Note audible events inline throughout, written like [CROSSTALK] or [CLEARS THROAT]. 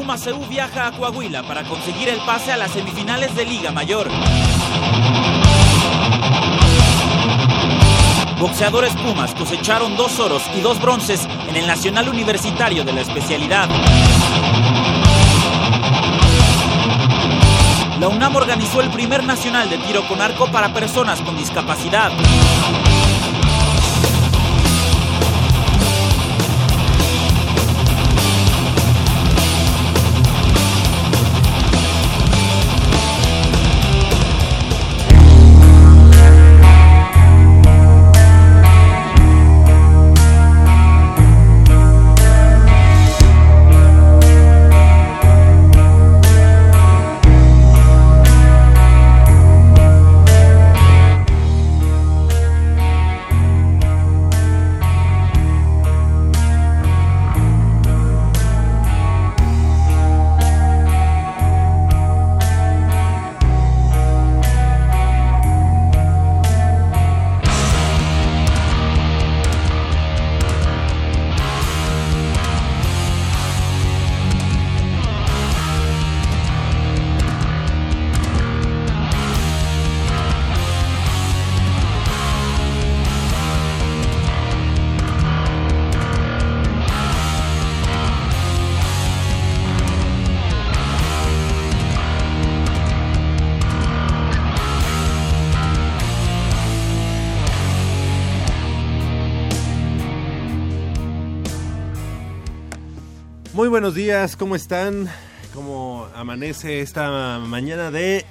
Puma viaja a Coahuila para conseguir el pase a las semifinales de Liga Mayor. Boxeadores Pumas cosecharon dos oros y dos bronces en el Nacional Universitario de la especialidad. La UNAM organizó el primer nacional de tiro con arco para personas con discapacidad. Buenos días, ¿cómo están? ¿Cómo amanece esta mañana de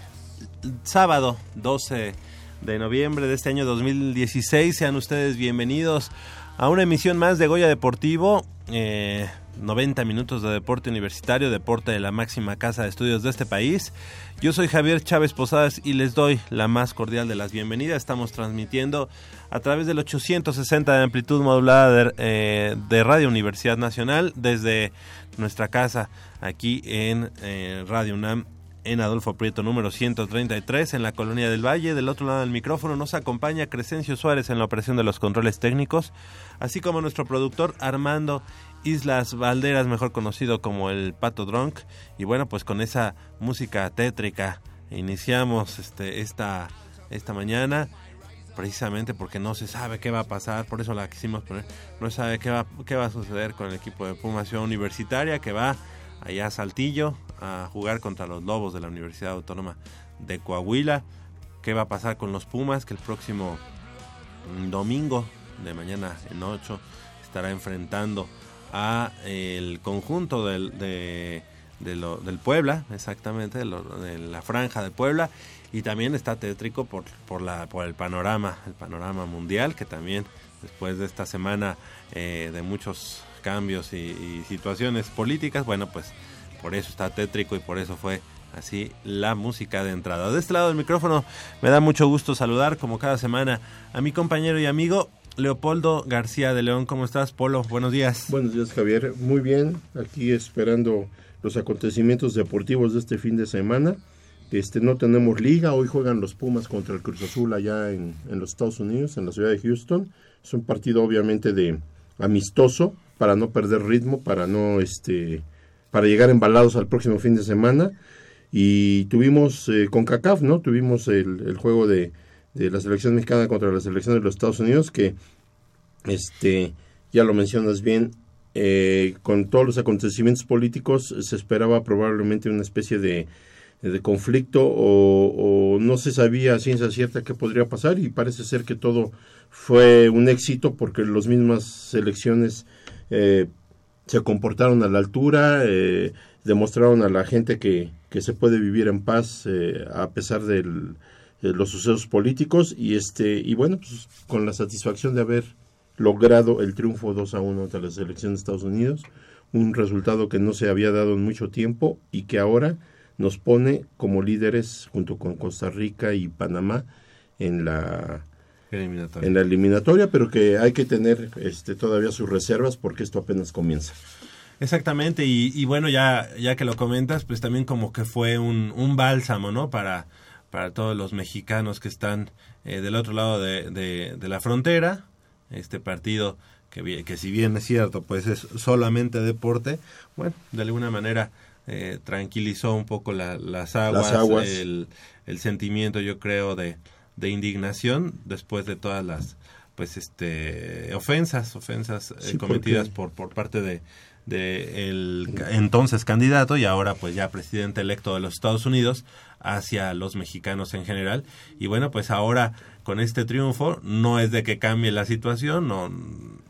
sábado 12 de noviembre de este año 2016? Sean ustedes bienvenidos a una emisión más de Goya Deportivo. Eh, 90 minutos de deporte universitario, deporte de la máxima casa de estudios de este país. Yo soy Javier Chávez Posadas y les doy la más cordial de las bienvenidas. Estamos transmitiendo a través del 860 de amplitud modulada de, eh, de Radio Universidad Nacional desde nuestra casa aquí en eh, Radio UNAM en Adolfo Prieto número 133 en la Colonia del Valle. Del otro lado del micrófono nos acompaña Crescencio Suárez en la operación de los controles técnicos, así como nuestro productor Armando Islas Valderas, mejor conocido como el Pato Drunk. Y bueno, pues con esa música tétrica iniciamos este, esta, esta mañana precisamente porque no se sabe qué va a pasar, por eso la quisimos poner, no se sabe qué va, qué va a suceder con el equipo de Puma Ciudad Universitaria que va allá a Saltillo a jugar contra los Lobos de la Universidad Autónoma de Coahuila, qué va a pasar con los Pumas que el próximo domingo de mañana en 8 estará enfrentando a el conjunto del, de, lo, del Puebla, exactamente, de, de, la franja de Puebla, y también está tétrico por, por, la, por el panorama, el panorama mundial, que también después de esta semana eh, de muchos cambios y, y, situaciones políticas, bueno, pues por eso está tétrico y por eso fue así la música de entrada. De este lado del micrófono me da mucho gusto saludar, como cada semana, a mi compañero y amigo Leopoldo García de León, ¿cómo estás, Polo? Buenos días. Buenos días, Javier. Muy bien, aquí esperando los acontecimientos deportivos de este fin de semana. Este, no tenemos liga, hoy juegan los Pumas contra el Cruz Azul allá en, en los Estados Unidos, en la ciudad de Houston. Es un partido obviamente de amistoso para no perder ritmo, para no este para llegar embalados al próximo fin de semana. Y tuvimos eh, con CACAF, ¿no? Tuvimos el, el juego de, de la selección mexicana contra la selección de los Estados Unidos, que este ya lo mencionas bien, eh, con todos los acontecimientos políticos se esperaba probablemente una especie de, de conflicto o, no se sabía a ciencia cierta qué podría pasar y parece ser que todo fue un éxito porque las mismas selecciones eh, se comportaron a la altura, eh, demostraron a la gente que, que se puede vivir en paz eh, a pesar del los sucesos políticos y este y bueno pues con la satisfacción de haber logrado el triunfo 2 a 1 ante la selección de Estados Unidos un resultado que no se había dado en mucho tiempo y que ahora nos pone como líderes junto con Costa Rica y Panamá en la Eliminatoria. en la eliminatoria, pero que hay que tener este, todavía sus reservas porque esto apenas comienza. Exactamente, y, y bueno, ya, ya que lo comentas, pues también como que fue un, un bálsamo, ¿no? Para, para todos los mexicanos que están eh, del otro lado de, de, de la frontera. Este partido que, que si bien es cierto, pues es solamente deporte, bueno, de alguna manera eh, tranquilizó un poco la- las aguas, aguas. El, el sentimiento, yo creo, de, de indignación después de todas las pues este ofensas ofensas eh, cometidas porque- por por parte de de el entonces candidato y ahora pues ya presidente electo de los Estados Unidos hacia los mexicanos en general y bueno pues ahora con este triunfo no es de que cambie la situación no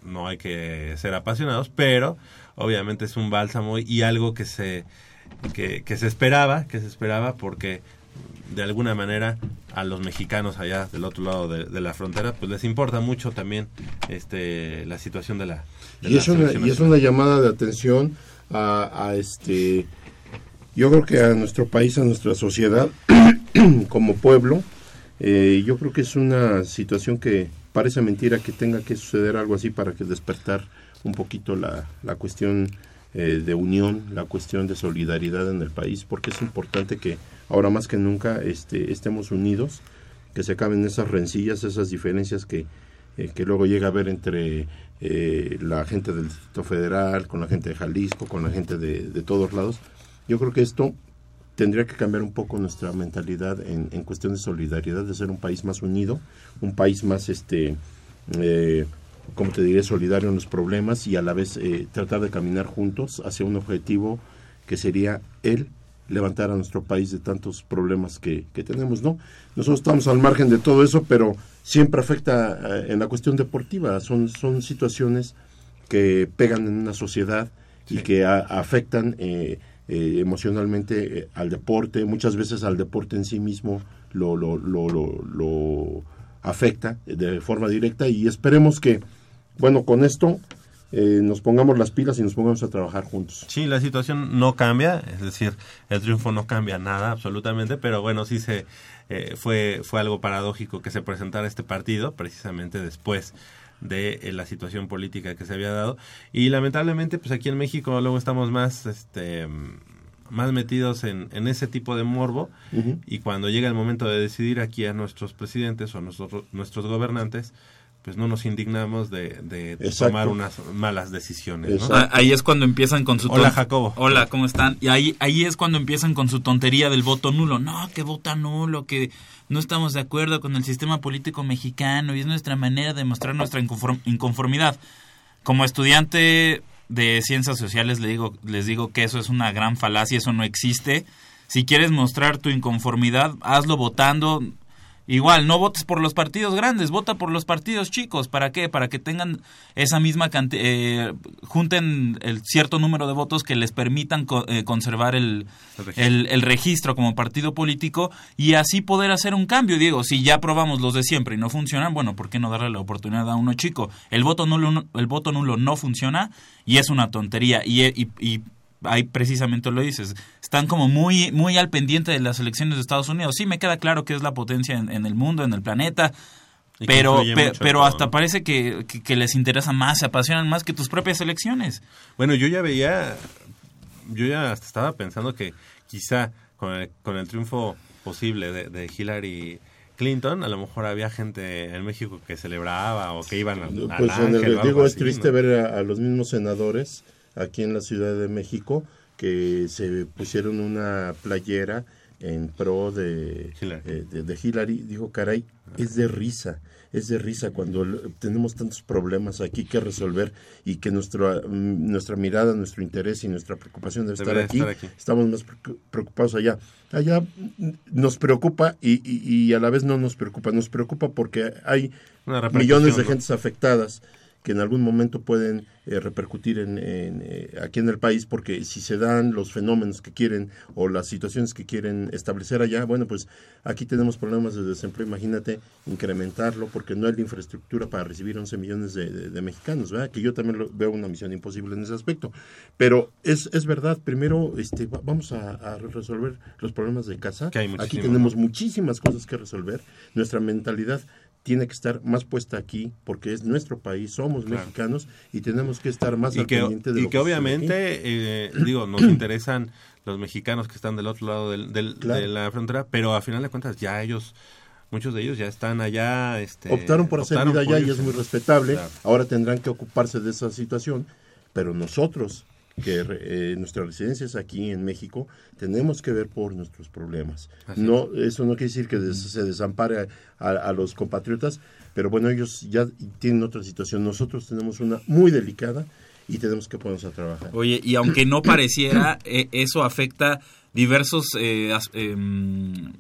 no hay que ser apasionados pero obviamente es un bálsamo y algo que se que, que se esperaba que se esperaba porque de alguna manera a los mexicanos allá del otro lado de, de la frontera pues les importa mucho también este la situación de la de Y la es, una, selección y es nacional. una llamada de atención a, a este, yo creo que a nuestro país, a nuestra sociedad, [CLEARS THROAT] como pueblo, eh, yo creo que es una situación que parece mentira que tenga que suceder algo así para que despertar un poquito la, la cuestión eh, de unión, la cuestión de solidaridad en el país, porque es importante que ahora más que nunca este, estemos unidos, que se acaben esas rencillas, esas diferencias que, eh, que luego llega a haber entre eh, la gente del Distrito Federal, con la gente de Jalisco, con la gente de, todos lados. Yo creo que esto tendría que cambiar un poco nuestra mentalidad en, en cuestión de solidaridad, de ser un país más unido, un país más, este, eh, como te diré, solidario en los problemas y a la vez eh, tratar de caminar juntos hacia un objetivo que sería el levantar a nuestro país de tantos problemas que, que tenemos, ¿no? Nosotros estamos al margen de todo eso, pero siempre afecta eh, en la cuestión deportiva. Son, son situaciones que pegan en una sociedad y que a- afectan eh, eh, emocionalmente al deporte, muchas veces al deporte en sí mismo lo, lo, lo, lo, lo afecta de forma directa y esperemos que, bueno, con esto eh, nos pongamos las pilas y nos pongamos a trabajar juntos. Sí, la situación no cambia, es decir, el triunfo no cambia nada absolutamente, pero bueno, sí se eh, fue fue algo paradójico que se presentara este partido precisamente después de eh, la situación política que se había dado y lamentablemente pues aquí en México luego estamos más este más metidos en, en ese tipo de morbo y cuando llega el momento de decidir aquí a nuestros presidentes o nuestros nuestros gobernantes pues no nos indignamos de, tomar unas malas decisiones ¿no? Ah, Ahí es cuando empiezan con su... Hola, Jacobo. Hola, ¿cómo están? Y ahí, ahí es cuando empiezan con su tontería del voto nulo. No, que vota nulo, que no estamos de acuerdo con el sistema político mexicano y es nuestra manera de mostrar nuestra inconform- inconformidad. Como estudiante de ciencias sociales le digo, les digo que eso es una gran falacia, eso no existe. Si quieres mostrar tu inconformidad, hazlo votando. Igual, no votes por los partidos grandes, vota por los partidos chicos. ¿Para qué? Para que tengan esa misma cantidad, eh, junten el cierto número de votos que les permitan co- eh, conservar el, El registro. el, el registro como partido político y así poder hacer un cambio. Digo, si ya probamos los de siempre y no funcionan, bueno, ¿por qué no darle la oportunidad a uno chico? El voto nulo, no- el voto nulo no funciona y es una tontería. Y, y, y ahí precisamente lo dices. Están como muy, muy al pendiente de las elecciones de Estados Unidos. Sí, me queda claro que es la potencia en, en el mundo, en el planeta. Y Pero, pe- pero todo, hasta ¿no? parece que, que- que les interesa más, se apasionan más que tus propias elecciones. Bueno, yo ya veía, yo ya hasta estaba pensando que quizá con el, con el triunfo posible de, de Hillary Clinton, a lo mejor había gente en México que celebraba o que iban al Pues en Ángel el, digo, es triste ¿no? ver a, a los mismos senadores aquí en la Ciudad de México que se pusieron una playera en pro de Hillary. eh, de, de Hillary. Dijo, caray, es de risa, es de risa cuando tenemos tantos problemas aquí que resolver y que nuestra, mm, nuestra mirada, nuestro interés y nuestra preocupación debe estar aquí, estar aquí. estamos más preocu- preocupados allá. Allá mm, nos preocupa y, y- y a la vez no nos preocupa. Nos preocupa porque hay millones de ¿no? gentes afectadas que en algún momento pueden eh, repercutir en, eh, aquí en el país, porque si se dan los fenómenos que quieren o las situaciones que quieren establecer allá, bueno, pues aquí tenemos problemas de desempleo, imagínate incrementarlo, porque no hay la infraestructura para recibir 11 millones de, mexicanos, ¿verdad? Que yo también veo una misión imposible en ese aspecto. Pero es, es verdad, primero este, vamos a, resolver los problemas de casa. aquí tenemos muchísimas cosas que resolver. Nuestra mentalidad tiene que estar más puesta aquí porque es nuestro país, somos mexicanos y tenemos que estar más y que, de Y que obviamente, eh, digo, nos [CLEARS THROAT] interesan los mexicanos que están del otro lado del, de la frontera, pero a final de cuentas ya ellos muchos de ellos ya están allá. Este, optaron por hacer vida allá y es muy respetable. Ahora tendrán que ocuparse de esa situación, pero nosotros que eh, nuestra residencia es aquí en México, tenemos que ver por nuestros problemas. no, eso no quiere decir que se desampare a, los compatriotas, pero bueno, ellos ya tienen otra situación. Nosotros tenemos una muy delicada y tenemos que ponernos a trabajar. Oye, y aunque no pareciera, [CLEARS THROAT] eh, eso afecta diversos... Eh, em,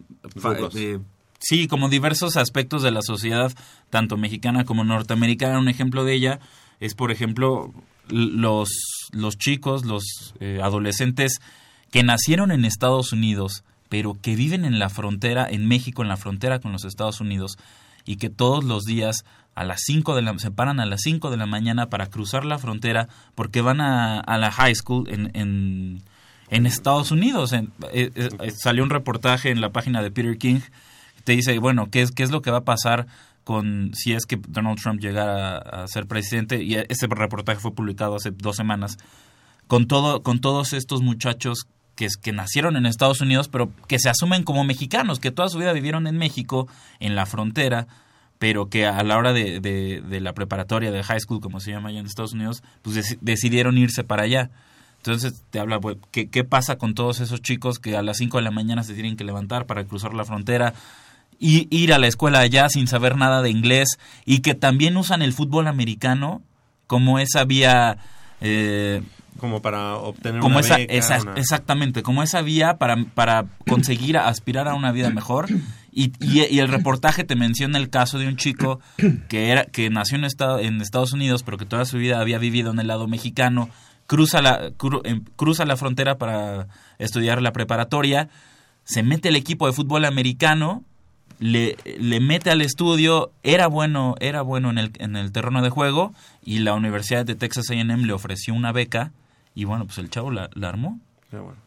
sí, como diversos aspectos de la sociedad, tanto mexicana como norteamericana. Un ejemplo de ella es, por ejemplo, los, los chicos, los eh, adolescentes que nacieron en Estados Unidos, pero que viven en la frontera, en México, en la frontera con los Estados Unidos, y que todos los días a las 5 de la, se paran a las 5 de la mañana para cruzar la frontera porque van a, a la high school en, en, en Estados Unidos. Eh, eh, salió un reportaje en la página de Peter King que te dice, bueno, ¿qué es, qué es lo que va a pasar con si es que Donald Trump llegara a, ser presidente y ese reportaje fue publicado hace dos semanas con todo con todos estos muchachos que, que nacieron en Estados Unidos pero que se asumen como mexicanos que toda su vida vivieron en México en la frontera pero que a la hora de, de, la preparatoria de high school como se llama allá en Estados Unidos pues decidieron irse para allá entonces te habla, pues, ¿qué, ¿qué pasa con todos esos chicos que a las 5 de la mañana se tienen que levantar para cruzar la frontera? Y ir a la escuela allá sin saber nada de inglés y que también usan el fútbol americano como esa vía eh, como para obtener una esa, exactamente como esa vía para, para conseguir aspirar a una vida mejor. Y, y, el reportaje te menciona el caso de un chico que era que nació en, estado, en Estados Unidos pero que toda su vida había vivido en el lado mexicano cruza la em, cruza la frontera para estudiar la preparatoria se mete el equipo de fútbol americano le, le mete al estudio, era bueno, era bueno en el, en el terreno de juego y la Universidad de Texas A&M le ofreció una beca y bueno, pues el chavo la, armó.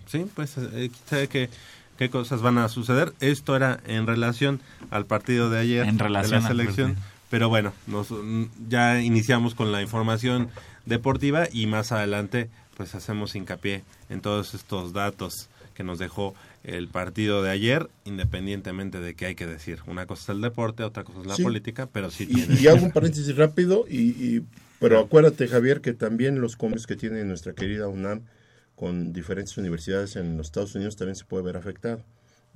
Sí, pues eh, qué, qué cosas van a suceder. Esto era en relación al partido de ayer en relación de la selección, pero bueno, nos, ya iniciamos con la información deportiva y más adelante pues hacemos hincapié en todos estos datos que nos dejó el partido de ayer, independientemente de que hay que decir. Una cosa es el deporte, otra cosa es la política, pero sí y, Y hago un paréntesis rápido, y, pero acuérdate, Javier, que también los convenios que tiene nuestra querida UNAM con diferentes universidades en los Estados Unidos también se puede ver afectado.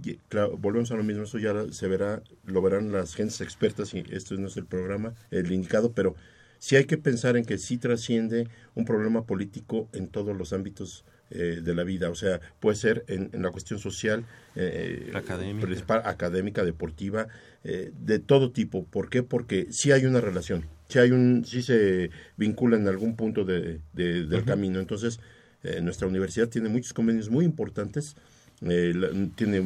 Y, claro, volvemos a lo mismo, eso ya se verá, lo verán las gentes expertas, y esto no es el programa, el indicado, pero sí hay que pensar en que sí trasciende un problema político en todos los ámbitos eh, de la vida, o sea, puede ser en, la cuestión social, eh, académica. deportiva, eh, de todo tipo. ¿Por qué? Porque sí hay una relación, sí, hay un, sí se vincula en algún punto de, del camino. Entonces, nuestra universidad tiene muchos convenios muy importantes. tiene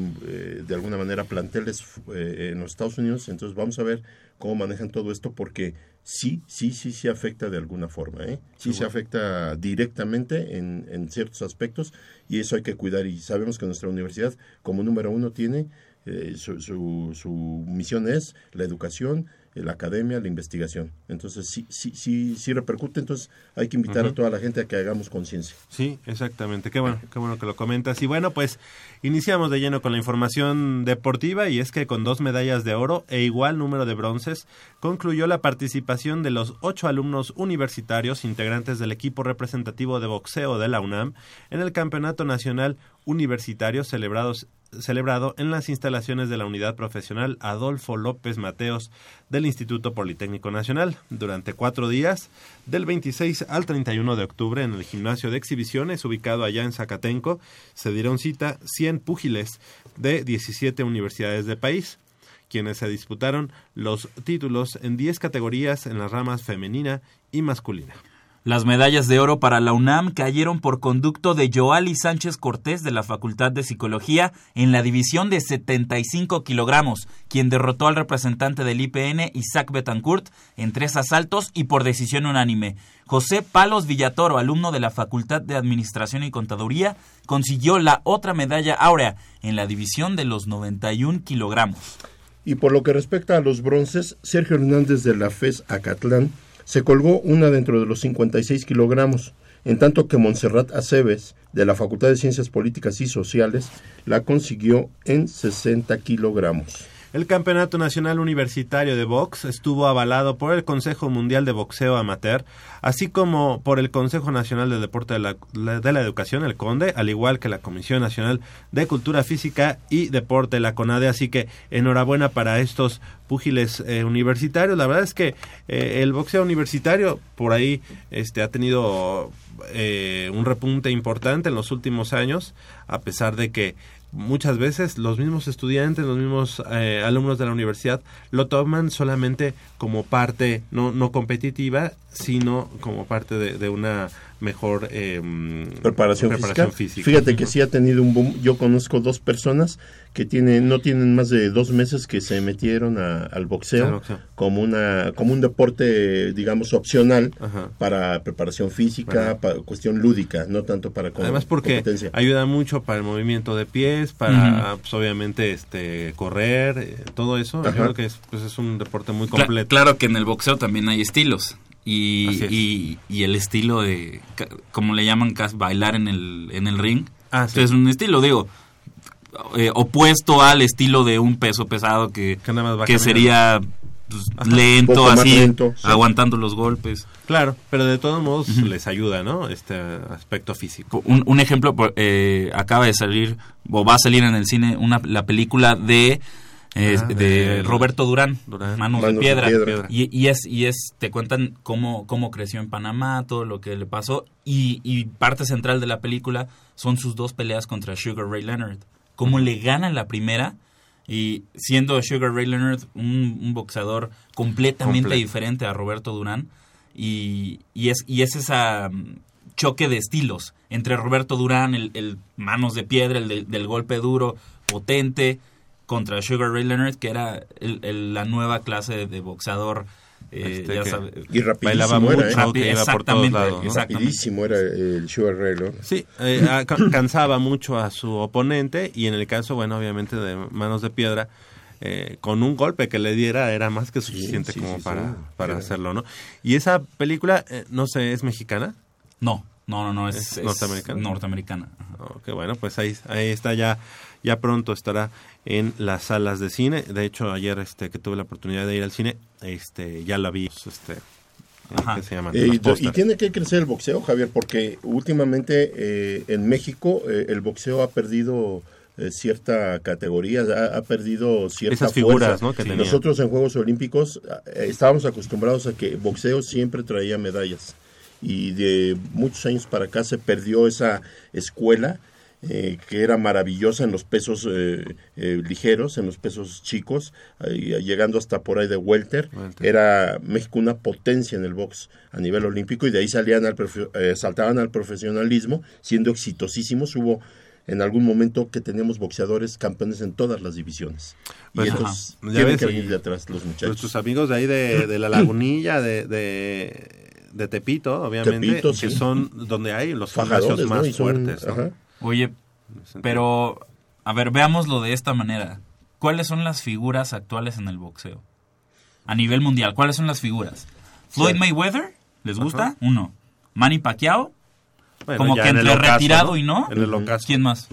de alguna manera planteles en los Estados Unidos, entonces vamos a ver cómo manejan todo esto porque sí, sí, sí, sí afecta de alguna forma, ¿eh? Sí, se afecta directamente en, en, ciertos aspectos y eso hay que cuidar y sabemos que nuestra universidad como número uno tiene, eh, su, su, su misión es la educación, la academia, la investigación. Entonces, sí, sí, sí, sí repercute, entonces hay que invitar a toda la gente a que hagamos conciencia. Sí, exactamente. Qué bueno, qué bueno que lo comentas. Y bueno, pues iniciamos de lleno con la información deportiva y es que con dos medallas de oro e igual número de bronces, concluyó la participación de los ocho alumnos universitarios integrantes del equipo representativo de boxeo de la UNAM en el Campeonato Nacional Universitario celebrados celebrado en las instalaciones de la Unidad Profesional Adolfo López Mateos del Instituto Politécnico Nacional. Durante cuatro días, del 26 al 31 de octubre, en el gimnasio de exhibiciones ubicado allá en Zacatenco, se dieron cita 100 púgiles de 17 universidades del país. quienes se disputaron los títulos en 10 categorías en las ramas femenina y masculina. Las medallas de oro para la UNAM cayeron por conducto de Joali Sánchez Cortés de la Facultad de Psicología en la división de 75 kilogramos, quien derrotó al representante del IPN Isaac Betancourt en tres asaltos y por decisión unánime. José Palos Villatoro, alumno de la Facultad de Administración y Contaduría, consiguió la otra medalla áurea en la división de los 91 kilogramos. Y por lo que respecta a los bronces, Sergio Hernández de la FES Acatlán se colgó una dentro de los 56 kilogramos, en tanto que Montserrat Aceves, de la Facultad de Ciencias Políticas y Sociales, la consiguió en 60 kilogramos. El Campeonato Nacional Universitario de Box estuvo avalado por el Consejo Mundial de Boxeo Amateur, así como por el Consejo Nacional de Deporte de la, de la Educación, el CONDE, al igual que la Comisión Nacional de Cultura Física y Deporte, la CONADE. Así que enhorabuena para estos púgiles eh, universitarios. La verdad es que eh, el boxeo universitario por ahí este, ha tenido eh, un repunte importante en los últimos años, a pesar de que muchas veces los mismos estudiantes, los mismos eh, alumnos de la universidad lo toman solamente como parte no, no competitiva, sino como parte de, de una mejor eh, preparación, física. Fíjate que sí ha tenido un boom. Yo conozco dos personas que tienen no tienen más de dos meses que se metieron al boxeo como una como un deporte digamos opcional para preparación física, para cuestión lúdica, no tanto para además porque ayuda mucho para el movimiento de pies, para pues, obviamente este correr, eh, todo eso. creo que es, pues, es un deporte muy completo. claro que en el boxeo también hay estilos y, y, el estilo de, como le llaman, bailar en el, en el ring. Ah, Es un estilo, digo, eh, opuesto al estilo de un peso pesado que, que, sería pues, lento, así, aguantando los golpes. Claro, pero de todos modos les ayuda, ¿no? Este aspecto físico. Un, un ejemplo, eh, acaba de salir, o va a salir en el cine, una, la película de es ah, de, Roberto Durán, Manos, de, piedra. Y, es y es te cuentan cómo cómo creció en Panamá, todo lo que le pasó. Y, parte central de la película son sus dos peleas contra Sugar Ray Leonard. Cómo le ganan la primera y siendo Sugar Ray Leonard un, boxeador completamente diferente a Roberto Durán. Y, es y es esa mm, choque de estilos entre Roberto Durán, el, manos de piedra, el del golpe duro, potente, contra Sugar Ray Leonard, que era la nueva clase de, boxeador. Eh, este y rapidísimo era, ¿eh? exactamente, Rapidísimo era el Sugar Ray Leonard. Sí, eh, cansaba mucho a su oponente y en el caso, bueno, obviamente de manos de piedra, eh, con un golpe que le diera era más que suficiente como para, para hacerlo, ¿no? Y esa película, no sé, ¿es mexicana? No, no, no, no, es, norteamericana. norteamericana. Oh, bueno, pues ahí, ahí está ya, ya pronto estará en las salas de cine. De hecho, ayer este que tuve la oportunidad de ir al cine, este ya la vi. Este, se eh, y, tiene que crecer el boxeo, Javier, porque últimamente eh, en México eh, el boxeo ha perdido cierta categoría, ha, perdido cierta Esas figuras, ¿no? Nosotros en Juegos Olímpicos estábamos acostumbrados a que boxeo siempre traía medallas. Y de muchos años para acá se perdió esa escuela eh, que era maravillosa en los pesos eh, eh, ligeros, en los pesos chicos, llegando hasta por ahí de welter. Era México una potencia en el box a nivel olímpico y de ahí salían al saltaban al profesionalismo, siendo exitosísimos. Hubo en algún momento que teníamos boxeadores campeones en todas las divisiones. y pues, estos tienen que venir de atrás los muchachos. Nuestros amigos de ahí de, la lagunilla, de, de, Tepito, obviamente, que son donde hay los gimnasios más fuertes. Oye, pero, a ver, veámoslo de esta manera. ¿Cuáles son las figuras actuales en el boxeo? A nivel mundial, ¿cuáles son las figuras? Floyd Mayweather, ¿les gusta? Uno. Manny Pacquiao, como que entre retirado y no. ¿Quién más?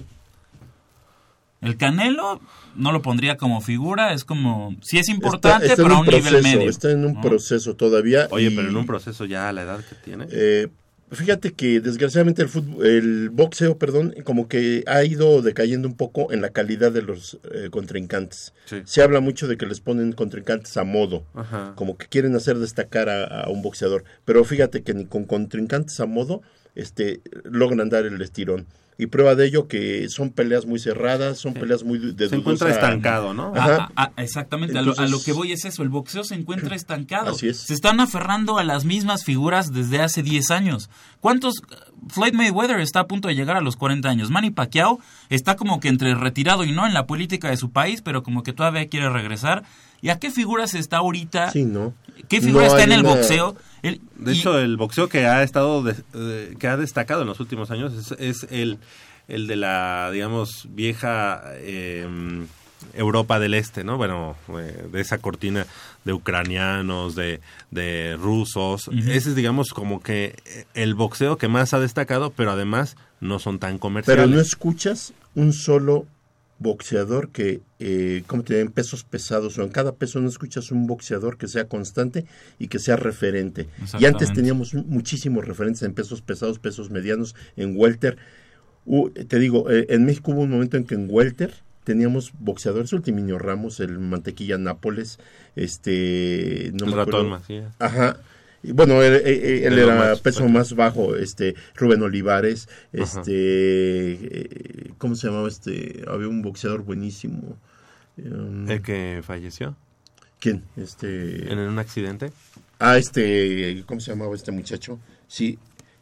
El Canelo no lo pondría como figura, es como, sí es importante, pero a un nivel medio. Está en un proceso todavía. Oye, pero en un proceso ya a la edad que tiene. Eh, Fíjate que desgraciadamente el, fútbol, el boxeo, perdón, como que ha ido decayendo un poco en la calidad de los eh, contrincantes. Se habla mucho de que les ponen contrincantes a modo, como que quieren hacer destacar a, un boxeador. Pero fíjate que ni con contrincantes a modo este, logran dar el estirón. Y prueba de ello que son peleas muy cerradas, son peleas muy de Se encuentra estancado, ¿no? Ajá. Ah, ah, exactamente, a lo- a, que voy es eso, el boxeo se encuentra [CLEARS THROAT] estancado. Así es. Se están aferrando a las mismas figuras desde hace 10 años. ¿Cuántos? Floyd Mayweather está a punto de llegar a los 40 años. Manny Pacquiao está como que entre retirado y no en la política de su país, pero como que todavía quiere regresar. ¿Y a qué figuras está ahorita? Sí, ¿no? ¿Qué figura No está en el una- boxeo? El- De y- hecho, el boxeo que ha estado, de- que ha destacado en los últimos años es, es el, el de la, digamos, vieja eh, Europa del Este, ¿no? Bueno, eh, de esa cortina de ucranianos, de, de rusos. Ese es, digamos, como que el boxeo que más ha destacado, pero además no son tan comerciales. Pero no escuchas un solo boxeador que, eh, ¿cómo te pesos pesados o en cada peso no escuchas un boxeador que sea constante y que sea referente. Y antes teníamos muchísimos referentes en pesos pesados, pesos medianos, en welter. Uh, te digo, eh, en México hubo un momento en que en welter teníamos boxeadores, Ultiminio Ramos, el Mantequilla Nápoles, este... No el me ratón. Macías. Ajá. Y Bueno, él, él- él De los era más peso más bajo, este Rubén Olivares, este eh, ¿cómo se llamaba este? Había un boxeador buenísimo. Um, El que falleció ¿Quién? Este en un accidente. Ah, este, ¿cómo se llamaba este muchacho? Sí,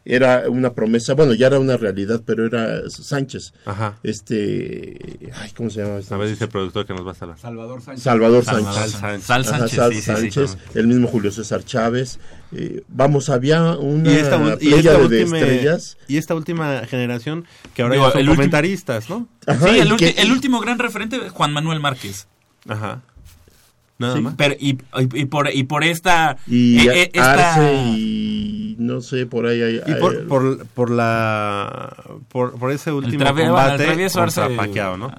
era una promesa, bueno, ya era una realidad, pero era Sánchez. Ajá. Este, ay, ¿cómo se llama este? A ver, dice el productor que nos va a salvar. Salvador Sánchez. Salvador Salvador Sánchez. Sánchez. Sánchez. Sal Ajá, Sánchez, Sal sí, sí, sí. Sánchez, el mismo Julio César Chávez. Eh, vamos, había una Y esta, y, playa esta de última, estrellas. y esta última generación que ahora Digo, ya son el último- comentaristas, ¿no? Ajá, sí, el, el último gran referente, Juan Manuel Márquez. Ajá. Nada Sí. más. Pero, y, y- y por, y por esta... y eh, eh, esta- Arce y no sé, por ahí hay... Y por, hay- por, por la por, por ese último el combate Arce- ¿no?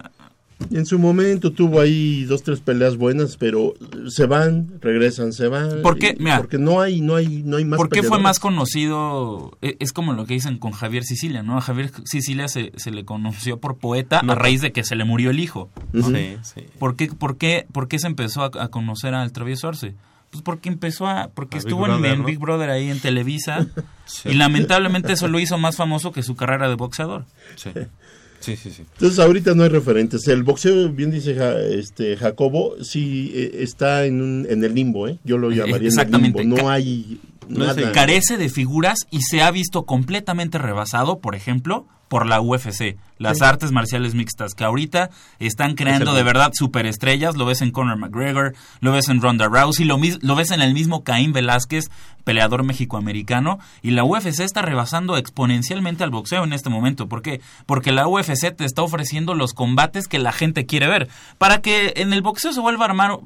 En su momento tuvo ahí dos, tres peleas buenas, pero se van, regresan, se van. ¿Por qué? y- Mira. porque no hay, no hay, no hay más ¿Por qué fue más conocido? E- Es como lo que dicen con Javier Sicilia, ¿no? A Javier Sicilia se, se le conoció por poeta No. a raíz de que se le murió el hijo. Ujú. Sí, sí. ¿Por qué, por qué, por qué se empezó a, a conocer al travieso Arce? Pues porque empezó a... Porque A estuvo en, Brother, en ¿no? Big Brother ahí en Televisa [LAUGHS] y lamentablemente eso lo hizo más famoso que su carrera de boxeador. Sí. Sí, sí, sí. Entonces ahorita no hay referentes. El boxeo, bien dice Ja- este Jacobo, sí eh, está en, un, en el limbo, ¿eh? Yo lo llamaría en el limbo. No hay No es Carece de figuras y se ha visto completamente rebasado, por ejemplo, por la UFC, las Sí. artes marciales mixtas, que ahorita están creando de verdad superestrellas. Lo ves en Conor McGregor, lo ves en Ronda Rousey, lo, lo ves en el mismo Caín Velázquez, peleador mexicoamericano. Y la UFC está rebasando exponencialmente al boxeo en este momento. ¿Por qué? Porque la UFC te está ofreciendo los combates que la gente quiere ver. Para que en el boxeo se vuelva a armar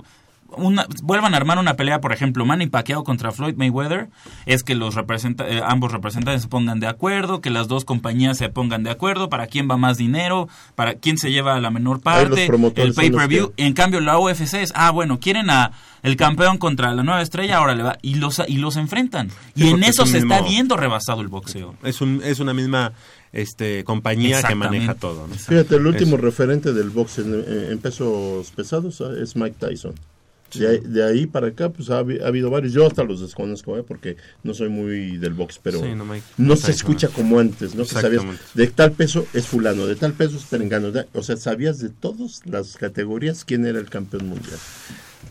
una, vuelvan a armar una pelea, por ejemplo, Manny Pacquiao contra Floyd Mayweather, es que los representa, eh, ambos representantes se pongan de acuerdo, que las dos compañías se pongan de acuerdo para quién va más dinero, para quién se lleva la menor parte, el pay-per-view. En cambio, la UFC es, ah, bueno, quieren a el campeón contra la nueva estrella, ahora le va, y los, y los enfrentan. Sí, y en eso es se está viendo rebasado el boxeo. Es, un, es una misma este, compañía que maneja todo, ¿no? Fíjate, el último Eso. referente del box en, en pesos pesados ah, es Mike Tyson. De ahí, de ahí para acá, pues ha, habi- ha habido varios. Yo hasta los desconozco, ¿eh? porque no soy muy del box, pero Sí, no, se escucha como antes, ¿no? Que sabías, de tal peso es fulano, de tal peso es perengano. o sea, sabías de todas las categorías quién era el campeón mundial.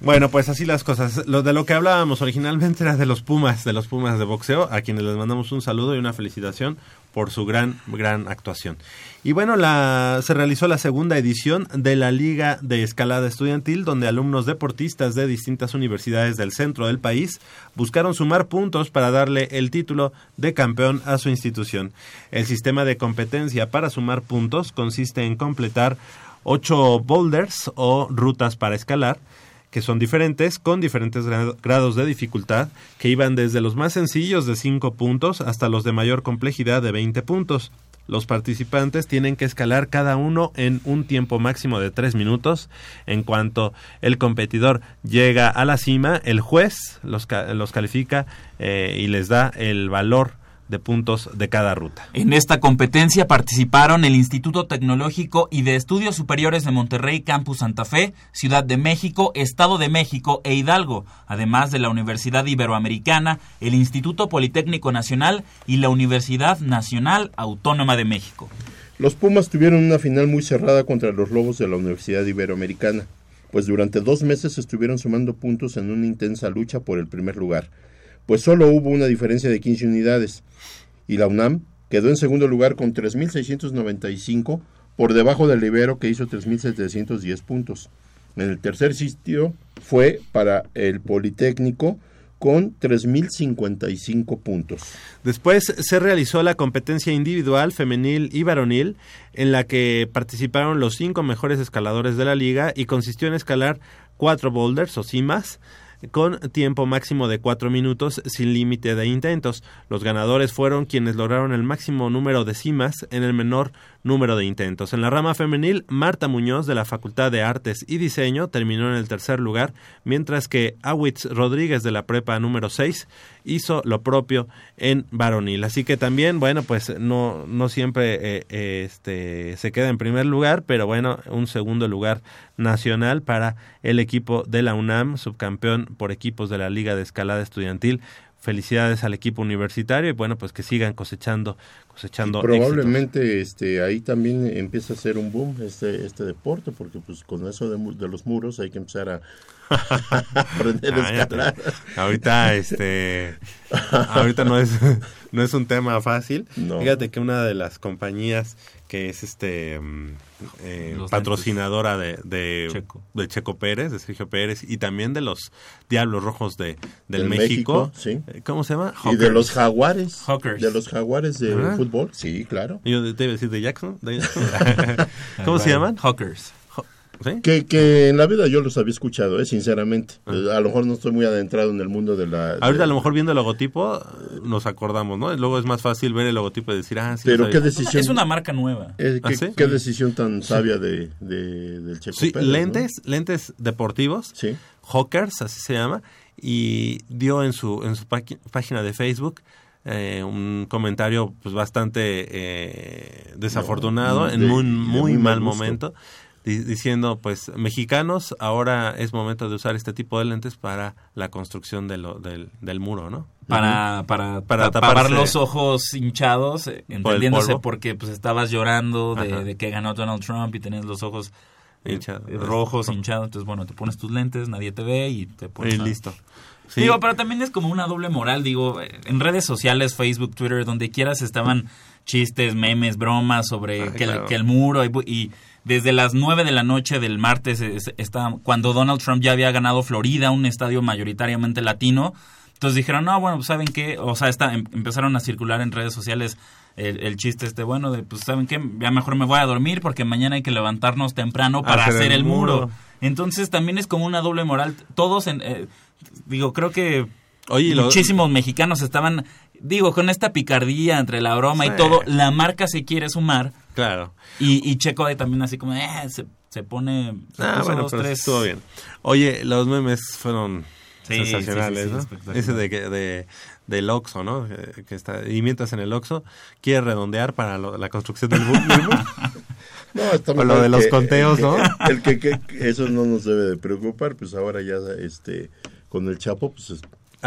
Bueno, pues así las cosas. Lo de lo que hablábamos originalmente era de los Pumas, de los Pumas de boxeo, a quienes les mandamos un saludo y una felicitación por su gran, gran actuación. Y bueno, la, se realizó la segunda edición de la Liga de Escalada Estudiantil, donde alumnos deportistas de distintas universidades del centro del país buscaron sumar puntos para darle el título de campeón a su institución. El sistema de competencia para sumar puntos consiste en completar ocho boulders o rutas para escalar, que son diferentes, con diferentes gra- grados de dificultad, que iban desde los más sencillos de 5 puntos hasta los de mayor complejidad de 20 puntos. Los participantes tienen que escalar cada uno en un tiempo máximo de 3 minutos. En cuanto el competidor llega a la cima, el juez los, los califica eh, y les da el valor de puntos de cada ruta. En esta competencia participaron el Instituto Tecnológico y de Estudios Superiores de Monterrey Campus Santa Fe, Ciudad de México, Estado de México e Hidalgo, además de la Universidad Iberoamericana, el Instituto Politécnico Nacional y la Universidad Nacional Autónoma de México. Los Pumas tuvieron una final muy cerrada contra los Lobos de la Universidad Iberoamericana, pues durante dos meses estuvieron sumando puntos en una intensa lucha por el primer lugar, pues solo hubo una diferencia de 15 unidades, y la UNAM quedó en segundo lugar con 3.695 por debajo del Ibero que hizo 3.710 puntos. En el tercer sitio fue para el Politécnico con 3.055 puntos. Después se realizó la competencia individual, femenil y varonil, en la que participaron los cinco mejores escaladores de la liga y consistió en escalar cuatro boulders o cimas con tiempo máximo de cuatro minutos sin límite de intentos. Los ganadores fueron quienes lograron el máximo número de cimas en el menor número de intentos. En la rama femenil, Marta Muñoz de la Facultad de Artes y Diseño terminó en el tercer lugar, mientras que Awitz Rodríguez de la Prepa número 6 hizo lo propio en varonil. Así que también, bueno, pues no, no siempre eh, eh, este, se queda en primer lugar, pero bueno, un segundo lugar nacional para el equipo de la UNAM, subcampeón por equipos de la Liga de Escalada Estudiantil. Felicidades al equipo universitario y bueno pues que sigan cosechando cosechando probablemente este ahí también empieza a ser un boom este este deporte porque pues con eso de, de los muros hay que empezar a [LAUGHS] aprender a Ah, escalar. Ahorita este [LAUGHS] ahorita no es no es un tema fácil. No. fíjate que una de las compañías que es este mm, eh, patrocinadora de, de Checo. de Checo Pérez de Sergio Pérez y también de los Diablos Rojos de del Del México, México, sí. Eh, cómo se llama y de los jaguares Hawkers. de los jaguares de Ah. fútbol sí claro yo te iba a decir de Jackson, de Jackson. [LAUGHS] cómo se llaman Hawkers. ¿Sí? que, que en la vida yo los había escuchado, eh, sinceramente. Eh, A lo mejor no estoy muy adentrado en el mundo de la... Ah. Ahorita de- a lo mejor viendo el logotipo eh, nos acordamos, ¿no? Y Luego es más fácil ver el logotipo y decir, ah, sí. Pero qué sabía. decisión... Es una marca nueva. eh, ¿Ah, qué, sí? qué decisión tan sabia de, de- del Checo Sí, Pérez, ¿no? lentes, lentes deportivos, Sí. Hawkers, así se llama, y dio en su, en su página de Facebook eh, un comentario pues bastante eh, desafortunado, No, en de- muy, muy muy mal gusto. momento, diciendo, pues, mexicanos, ahora es momento de usar este tipo de lentes para la construcción de lo- del, del muro, ¿no? Para, para, Para tapar los ojos hinchados, eh, entendiéndose porque pues estabas llorando de, que ganó Donald Trump y tenías los ojos eh, Hinchados. eh, rojos, hinchados. Entonces, bueno, te pones tus lentes, nadie te ve y te pones... Y listo. Sí. Digo, pero también es como una doble moral, digo, en redes sociales, Facebook, Twitter, donde quieras estaban chistes, memes, bromas sobre Ay, que, el- que el muro y, y desde las 9 de la noche del martes, es- está, cuando Donald Trump ya había ganado Florida, un estadio mayoritariamente latino, entonces dijeron, no, bueno, ¿saben qué? O sea, está, em- empezaron a circular en redes sociales el, el chiste este, bueno, de, pues, ¿saben qué? Ya mejor me voy a dormir porque mañana hay que levantarnos temprano para Hacer hacer, el muro. muro. Entonces también es como una doble moral. Todos, en, eh, digo, creo que Oye, y lo- muchísimos mexicanos estaban, digo, con esta picardía entre la broma Sí. y todo, la marca se quiere sumar Claro. y, y Checo ahí también así como, eh, se, se pone, se Ah, bueno, dos, pero tres. estuvo bien. Oye, los memes fueron Sí, sensacionales, sí, sí, sí, ¿no? Ese de, que- de del Oxxo, ¿no? Que, que está y mientras en el Oxxo quiere redondear para lo- la construcción del bu- del bus. [LAUGHS] No, está O lo de los que- conteos, el ¿no? que- El que, que- eso no nos debe de preocupar, pues ahora ya este con el Chapo, pues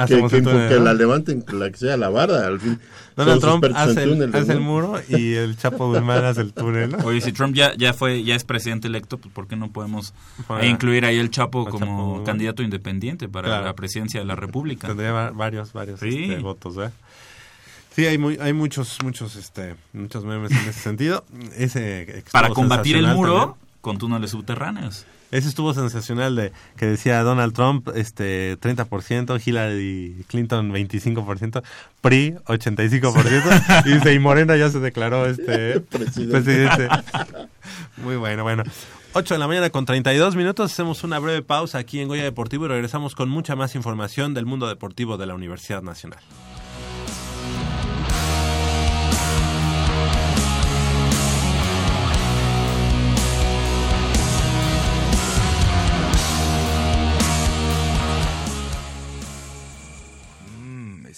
que, que- túnel, que ¿no? la levanten, la que sea la barda, al fin. Donald Trump hace el, muro y el Chapo Guzmán hace el túnel, ¿no? Oye, si Trump ya, ya fue, ya es presidente electo, pues ¿por qué no podemos Para- eh, incluir ahí el Chapo el como Chapo candidato independiente para Claro. la presidencia de la República? Tendría va- varios, varios Sí. este, votos, ¿verdad? Sí, hay, muy, hay muchos, muchos, este, muchos memes en ese sentido. Ese Para combatir el muro también. con túneles subterráneos. Ese estuvo sensacional de que decía Donald Trump este 30%, Hillary Clinton 25%, PRI 85% y dice y Morena ya se declaró este [LAUGHS] Presidente. presidente. Muy bueno, bueno. 8 de la mañana con 32 minutos, hacemos una breve pausa aquí en Goya Deportivo y regresamos con mucha más información del mundo deportivo de la Universidad Nacional.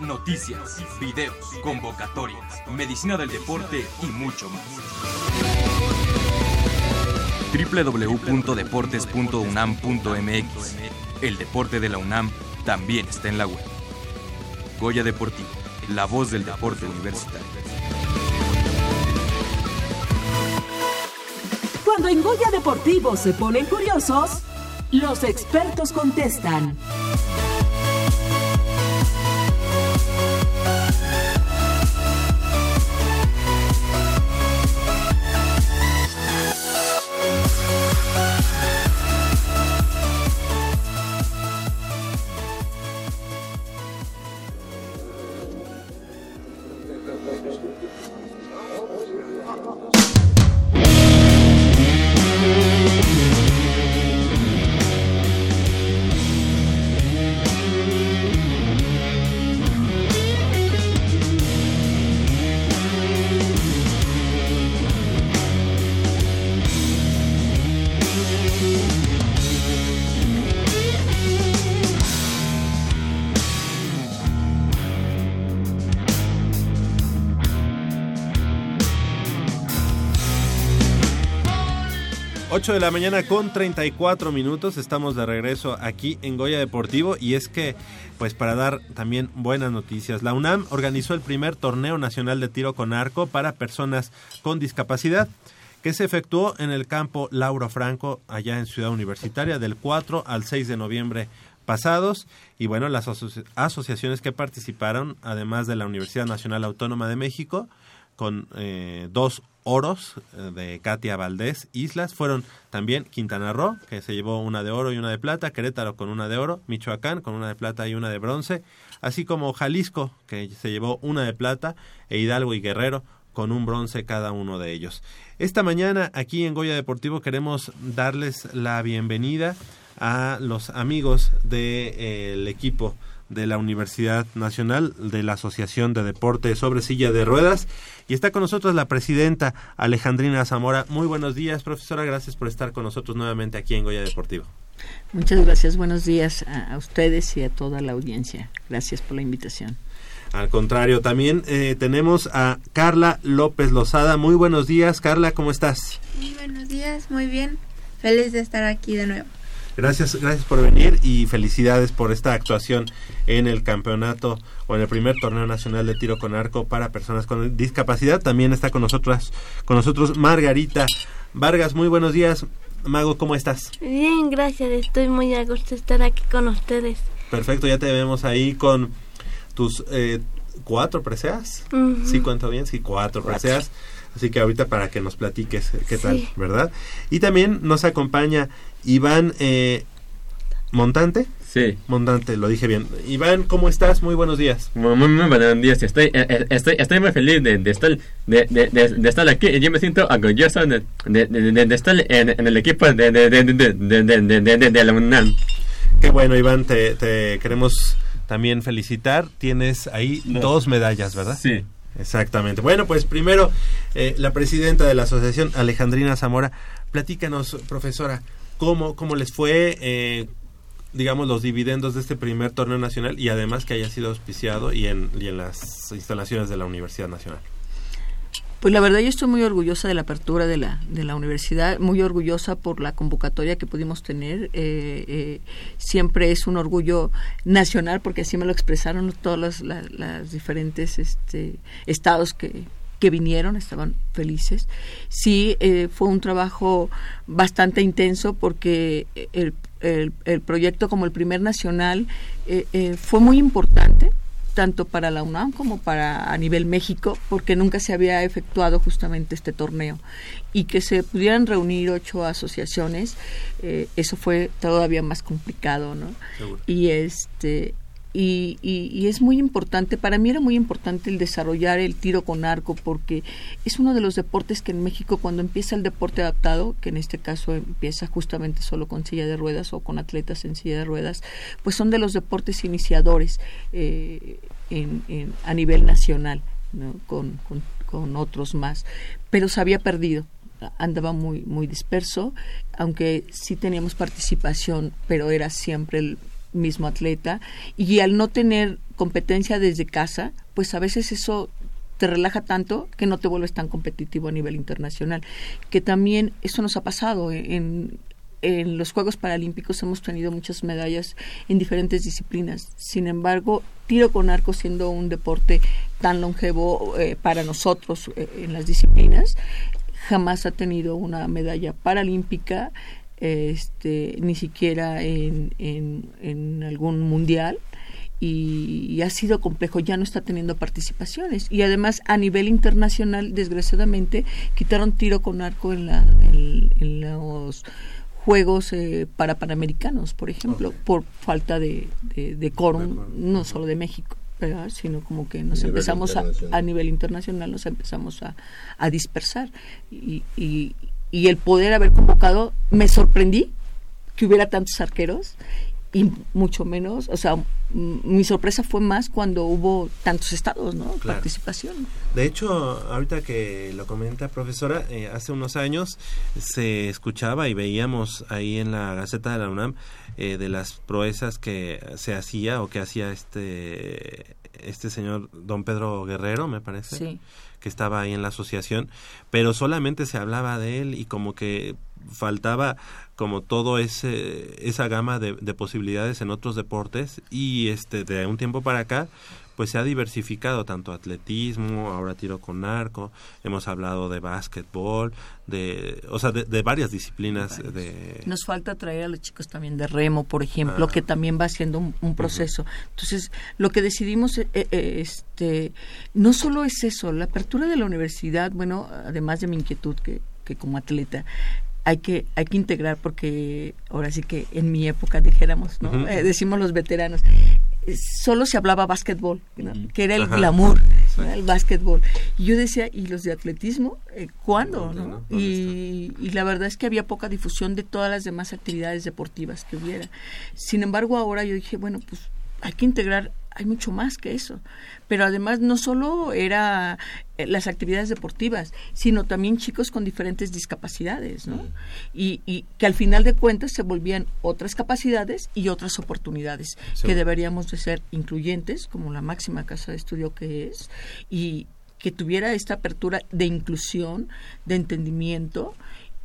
Noticias, videos, convocatorias, medicina del deporte y mucho más. www.deportes.unam.mx El deporte de la UNAM también está en la web. Goya Deportivo, la voz del deporte universitario. Cuando en Goya Deportivo se ponen curiosos, los expertos contestan. De la mañana con 34 minutos. Estamos de regreso aquí en Goya Deportivo y es que, pues para dar también buenas noticias, la UNAM organizó el primer torneo nacional de tiro con arco para personas con discapacidad que se efectuó en el campo Lauro Franco allá en Ciudad Universitaria del 4 al 6 de noviembre pasados y bueno, las asociaciones que participaron, además de la Universidad Nacional Autónoma de México, con eh, dos oros eh, de Katia Valdés Islas fueron también Quintana Roo, que se llevó una de oro y una de plata, Querétaro con una de oro, Michoacán con una de plata y una de bronce, así como Jalisco, que se llevó una de plata, e Hidalgo y Guerrero con un bronce cada uno de ellos. Esta mañana aquí en Goya Deportivo queremos darles la bienvenida a los amigos del equipo de la Universidad Nacional de la Asociación de Deporte sobre Silla de Ruedas. Y está con nosotros la presidenta Alejandrina Zamora. Muy buenos días, profesora. Gracias por estar con nosotros nuevamente aquí en Goya Deportivo. Muchas gracias. Buenos días a, ustedes y a toda la audiencia. Gracias por la invitación. Al contrario, también eh, tenemos a Carla López Lozada. Muy buenos días, Carla, ¿cómo estás? Muy buenos días, muy bien. Feliz de estar aquí de nuevo. Gracias, gracias por venir y felicidades por esta actuación en el campeonato o en el primer torneo nacional de tiro con arco para personas con discapacidad. También está con nosotros, con nosotros Margarita Vargas. Muy buenos días, Mago, ¿cómo estás? Bien, gracias. Estoy muy a gusto de estar aquí con ustedes. Perfecto, ya te vemos ahí con tus eh, cuatro preseas. Sí, cuento bien, sí, cuatro, preseas. Así que ahorita para que nos platiques qué tal, ¿verdad? Y también nos acompaña Iván eh, Montante. Sí. Montante, lo dije bien. Iván, ¿cómo estás? Muy buenos días. Muy, buenos días. Estoy, eh, eh, estoy, estoy muy feliz de, de estar, de, de, de, estar aquí. Yo me siento orgulloso de, estar en, el equipo de, de, la UNAM. Qué bueno, Iván. Te, te queremos también felicitar. Tienes ahí dos medallas, ¿verdad? Sí. Exactamente. Bueno, pues primero, la presidenta de la asociación, Alejandrina Zamora, platícanos, profesora, cómo, cómo les fue, eh, digamos, los dividendos de este primer torneo nacional y además que haya sido auspiciado y en, y en las instalaciones de la Universidad Nacional. Pues la verdad yo estoy muy orgullosa de la apertura de la, de la universidad, muy orgullosa por la convocatoria que pudimos tener. Eh, eh, siempre es un orgullo nacional porque así me lo expresaron todos los diferentes este, estados que, que vinieron, estaban felices. Sí, eh, fue un trabajo bastante intenso porque el, el, proyecto como el primer nacional eh, eh, fue muy importante tanto para la UNAM como para a nivel México, porque nunca se había efectuado justamente este torneo. Y que se pudieran reunir ocho asociaciones, eso fue todavía más complicado, ¿no? Y este y, y, es muy importante, para mí era muy importante el desarrollar el tiro con arco porque es uno de los deportes que en México cuando empieza el deporte adaptado, que en este caso empieza justamente solo con silla de ruedas o con atletas en silla de ruedas, pues son de los deportes iniciadores eh, en, a nivel nacional, con, con con otros más, pero se había perdido andaba muy muy disperso, aunque sí teníamos participación, pero era siempre el mismo atleta y al no tener competencia desde casa, pues a veces eso te relaja tanto que no te vuelves tan competitivo a nivel internacional. Que también eso nos ha pasado en, en los Juegos Paralímpicos hemos tenido muchas medallas en diferentes disciplinas. Sin embargo, tiro con arco siendo un deporte tan longevo eh, para nosotros eh, en las disciplinas, jamás ha tenido una medalla paralímpica, este, ni siquiera en, en, en algún mundial y, ha sido complejo, ya no está teniendo participaciones. Y además, a nivel internacional, desgraciadamente, quitaron tiro con arco en, la, en, los Juegos eh, para Panamericanos, por ejemplo, por falta de, de, quórum, no solo de México. sino como que nos empezamos a, a nivel internacional nos empezamos a, a dispersar y, y, y el poder haber convocado me sorprendí que hubiera tantos arqueros y mucho menos, o sea, mi sorpresa fue más cuando hubo tantos estados, ¿no? Participación. De hecho, ahorita que lo comenta profesora, eh, hace unos años se escuchaba y veíamos ahí en la Gaceta de la UNAM eh, de las proezas que se hacía o que hacía este este señor don Pedro Guerrero, me parece, que estaba ahí en la asociación, pero solamente se hablaba de él y como que faltaba como todo ese esa gama de, posibilidades en otros deportes y este de un tiempo para acá pues se ha diversificado tanto atletismo, ahora tiro con arco, hemos hablado de básquetbol, de, o sea, de, varias disciplinas. De... Nos falta traer a los chicos también de remo, por ejemplo, ah. que también va siendo un, proceso. Entonces, lo que decidimos, eh, eh, este, no solo es eso, la apertura de la universidad, bueno, además de mi inquietud que, que como atleta, hay que hay que integrar porque ahora sí que en mi época dijéramos no eh, decimos los veteranos solo se hablaba básquetbol que era el glamour el básquetbol. Y yo decía y los de atletismo eh, cuándo no, y, y, la verdad es que había poca difusión de todas las demás actividades deportivas que hubiera. Sin embargo ahora yo dije bueno pues hay que integrar hay mucho más que eso. Pero además no solo era eh, las actividades deportivas, sino también chicos con diferentes discapacidades, ¿no? Y, y, que al final de cuentas se volvían otras capacidades y otras oportunidades que deberíamos de ser incluyentes, como la máxima casa de estudio que es, y que tuviera esta apertura de inclusión, de entendimiento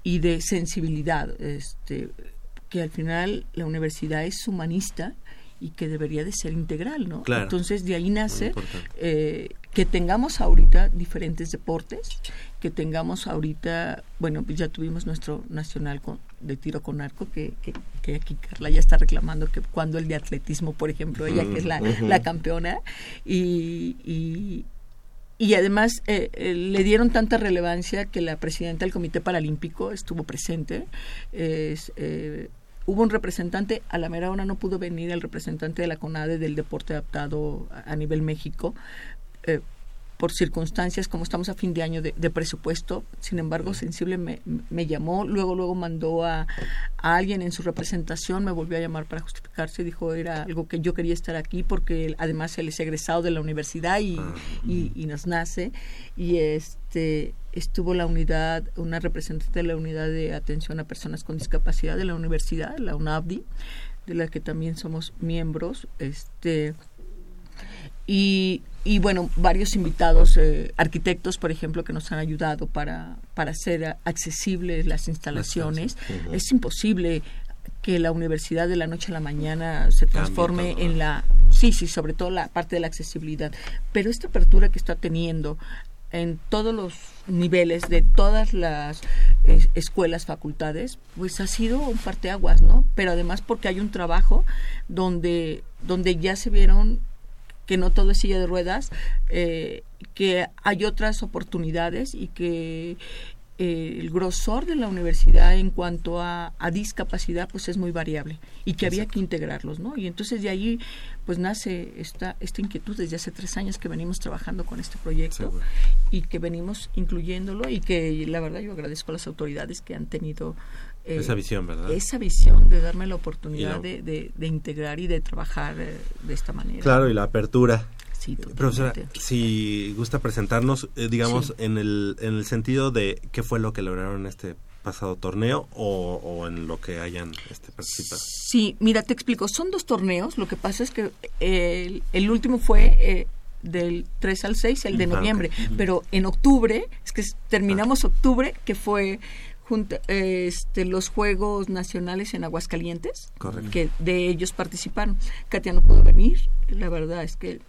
y de sensibilidad, este, que al final la universidad es humanista y que debería de ser integral, ¿no? Entonces de ahí nace eh, que tengamos ahorita diferentes deportes, que tengamos ahorita, bueno, pues ya tuvimos nuestro nacional con, de tiro con arco, que, que, aquí Carla ya está reclamando que cuando el de atletismo, por ejemplo, ella que es la, la campeona, y, y, y además eh, eh, le dieron tanta relevancia que la presidenta del Comité Paralímpico estuvo presente. Es, eh, hubo un representante, a la mera hora no pudo venir el representante de la CONADE del deporte adaptado a, nivel México, eh, por circunstancias como estamos a fin de año de, presupuesto. Sin embargo, Sensible me, me, llamó, luego luego mandó a, a, alguien en su representación, me volvió a llamar para justificarse, dijo era algo que yo quería estar aquí porque además él es egresado de la universidad y, ah, y, y nos nace. Y este estuvo la unidad, una representante de la unidad de atención a personas con discapacidad de la universidad, la UNAVDI, de la que también somos miembros, este y, y bueno, varios invitados, eh, arquitectos, por ejemplo, que nos han ayudado para, para hacer accesibles las instalaciones. Es imposible que la universidad de la noche a la mañana se transforme en la sí sí sobre todo la parte de la accesibilidad pero esta apertura que está teniendo en todos los niveles de todas las escuelas, facultades, pues ha sido un parteaguas, ¿no? Pero además porque hay un trabajo donde, donde ya se vieron que no todo es silla de ruedas, eh, que hay otras oportunidades y que eh, el grosor de la universidad en cuanto a, discapacidad pues es muy variable y que había que integrarlos, ¿no? Y entonces de ahí pues nace esta, esta inquietud desde hace tres años que venimos trabajando con este proyecto y que venimos incluyéndolo y que la verdad yo agradezco a las autoridades que han tenido eh, esa visión, ¿verdad? Esa visión de darme la oportunidad de, de, integrar y de trabajar eh, de esta manera. Claro, y la apertura Sí, totalmente. Profesora, si gusta presentarnos, eh, digamos, Sí. en, el, en el sentido de qué fue lo que lograron en este pasado torneo o, o en lo que hayan este, participado. Sí, mira, te explico. Son dos torneos. Lo que pasa es que eh, el, el último fue eh, del 3 al 6, el de Ah, noviembre. Pero en octubre, es que terminamos octubre, que fue junta- este, los Juegos Nacionales en Aguascalientes, Correcto. que de ellos participaron. Katia no pudo venir. La verdad es que,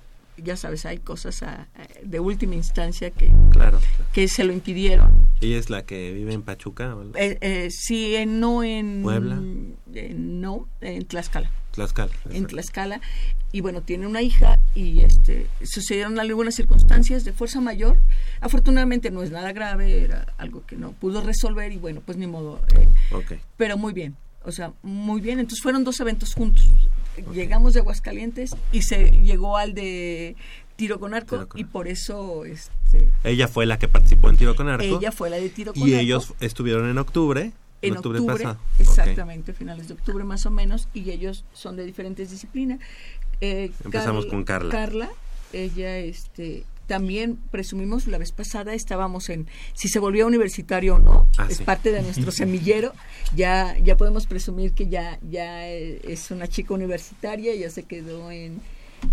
ya sabes, hay cosas a- a- de última instancia que, Claro. que se lo impidieron. Ella es la que vive en Pachuca. Eh, eh, sí, eh, no en... ¿Puebla? eh, no, en Tlaxcala. Tlaxcala. En Tlaxcala. Y bueno, tiene una hija y este sucedieron algunas circunstancias de fuerza mayor. Afortunadamente no es nada grave, era algo que no pudo resolver y bueno, pues ni modo. eh, pero muy bien, o sea, muy bien. Entonces fueron dos eventos juntos. Llegamos de Aguascalientes y se llegó al de tiro con arco Tiro con y por eso este, Ella fue la que participó en tiro con arco. ella fue la de tiro con Y arco. ellos estuvieron en octubre. en octubre, pasado. Exactamente, finales de octubre más o menos, y ellos son de diferentes disciplinas. Eh, Empezamos con Carla. Carla, ella, este, también presumimos la vez pasada estábamos en si se volvía universitario o no, Ah, es sí. parte de nuestro [LAUGHS] semillero. Ya, ya podemos presumir que ya, ya es una chica universitaria, ya se quedó en,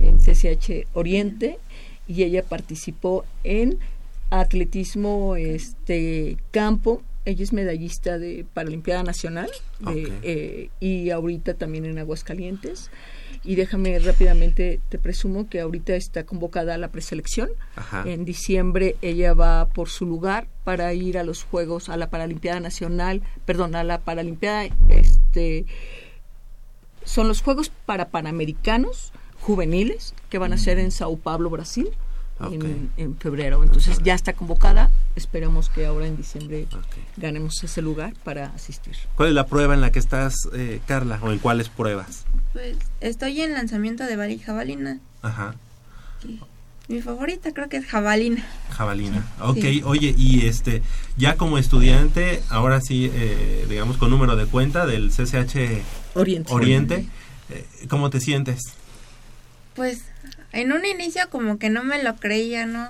en CCH Oriente y ella participó en atletismo este campo ella es medallista de Paralimpiada Nacional de, eh, y ahorita también en Aguascalientes y déjame rápidamente te presumo que ahorita está convocada la preselección. Ajá. en diciembre ella va por su lugar para ir a los Juegos a la Paralimpiada Nacional perdón a la Paralimpiada este son los Juegos para Panamericanos juveniles que van a ser en Sao Paulo, Brasil, en, en febrero. Entonces ya está convocada. Esperamos que ahora en diciembre ganemos ese lugar para asistir. ¿Cuál es la prueba en la que estás, eh, Carla? ¿O en cuáles pruebas? Pues estoy en lanzamiento de bala y jabalina. Ajá. Mi favorita creo que es jabalina. Jabalina. Ok, Sí. oye, y este, ya como estudiante, ahora sí, eh, digamos, con número de cuenta del CCH Oriente. Oriente, eh, ¿cómo te sientes? Pues en un inicio como que no me lo creía, ¿no?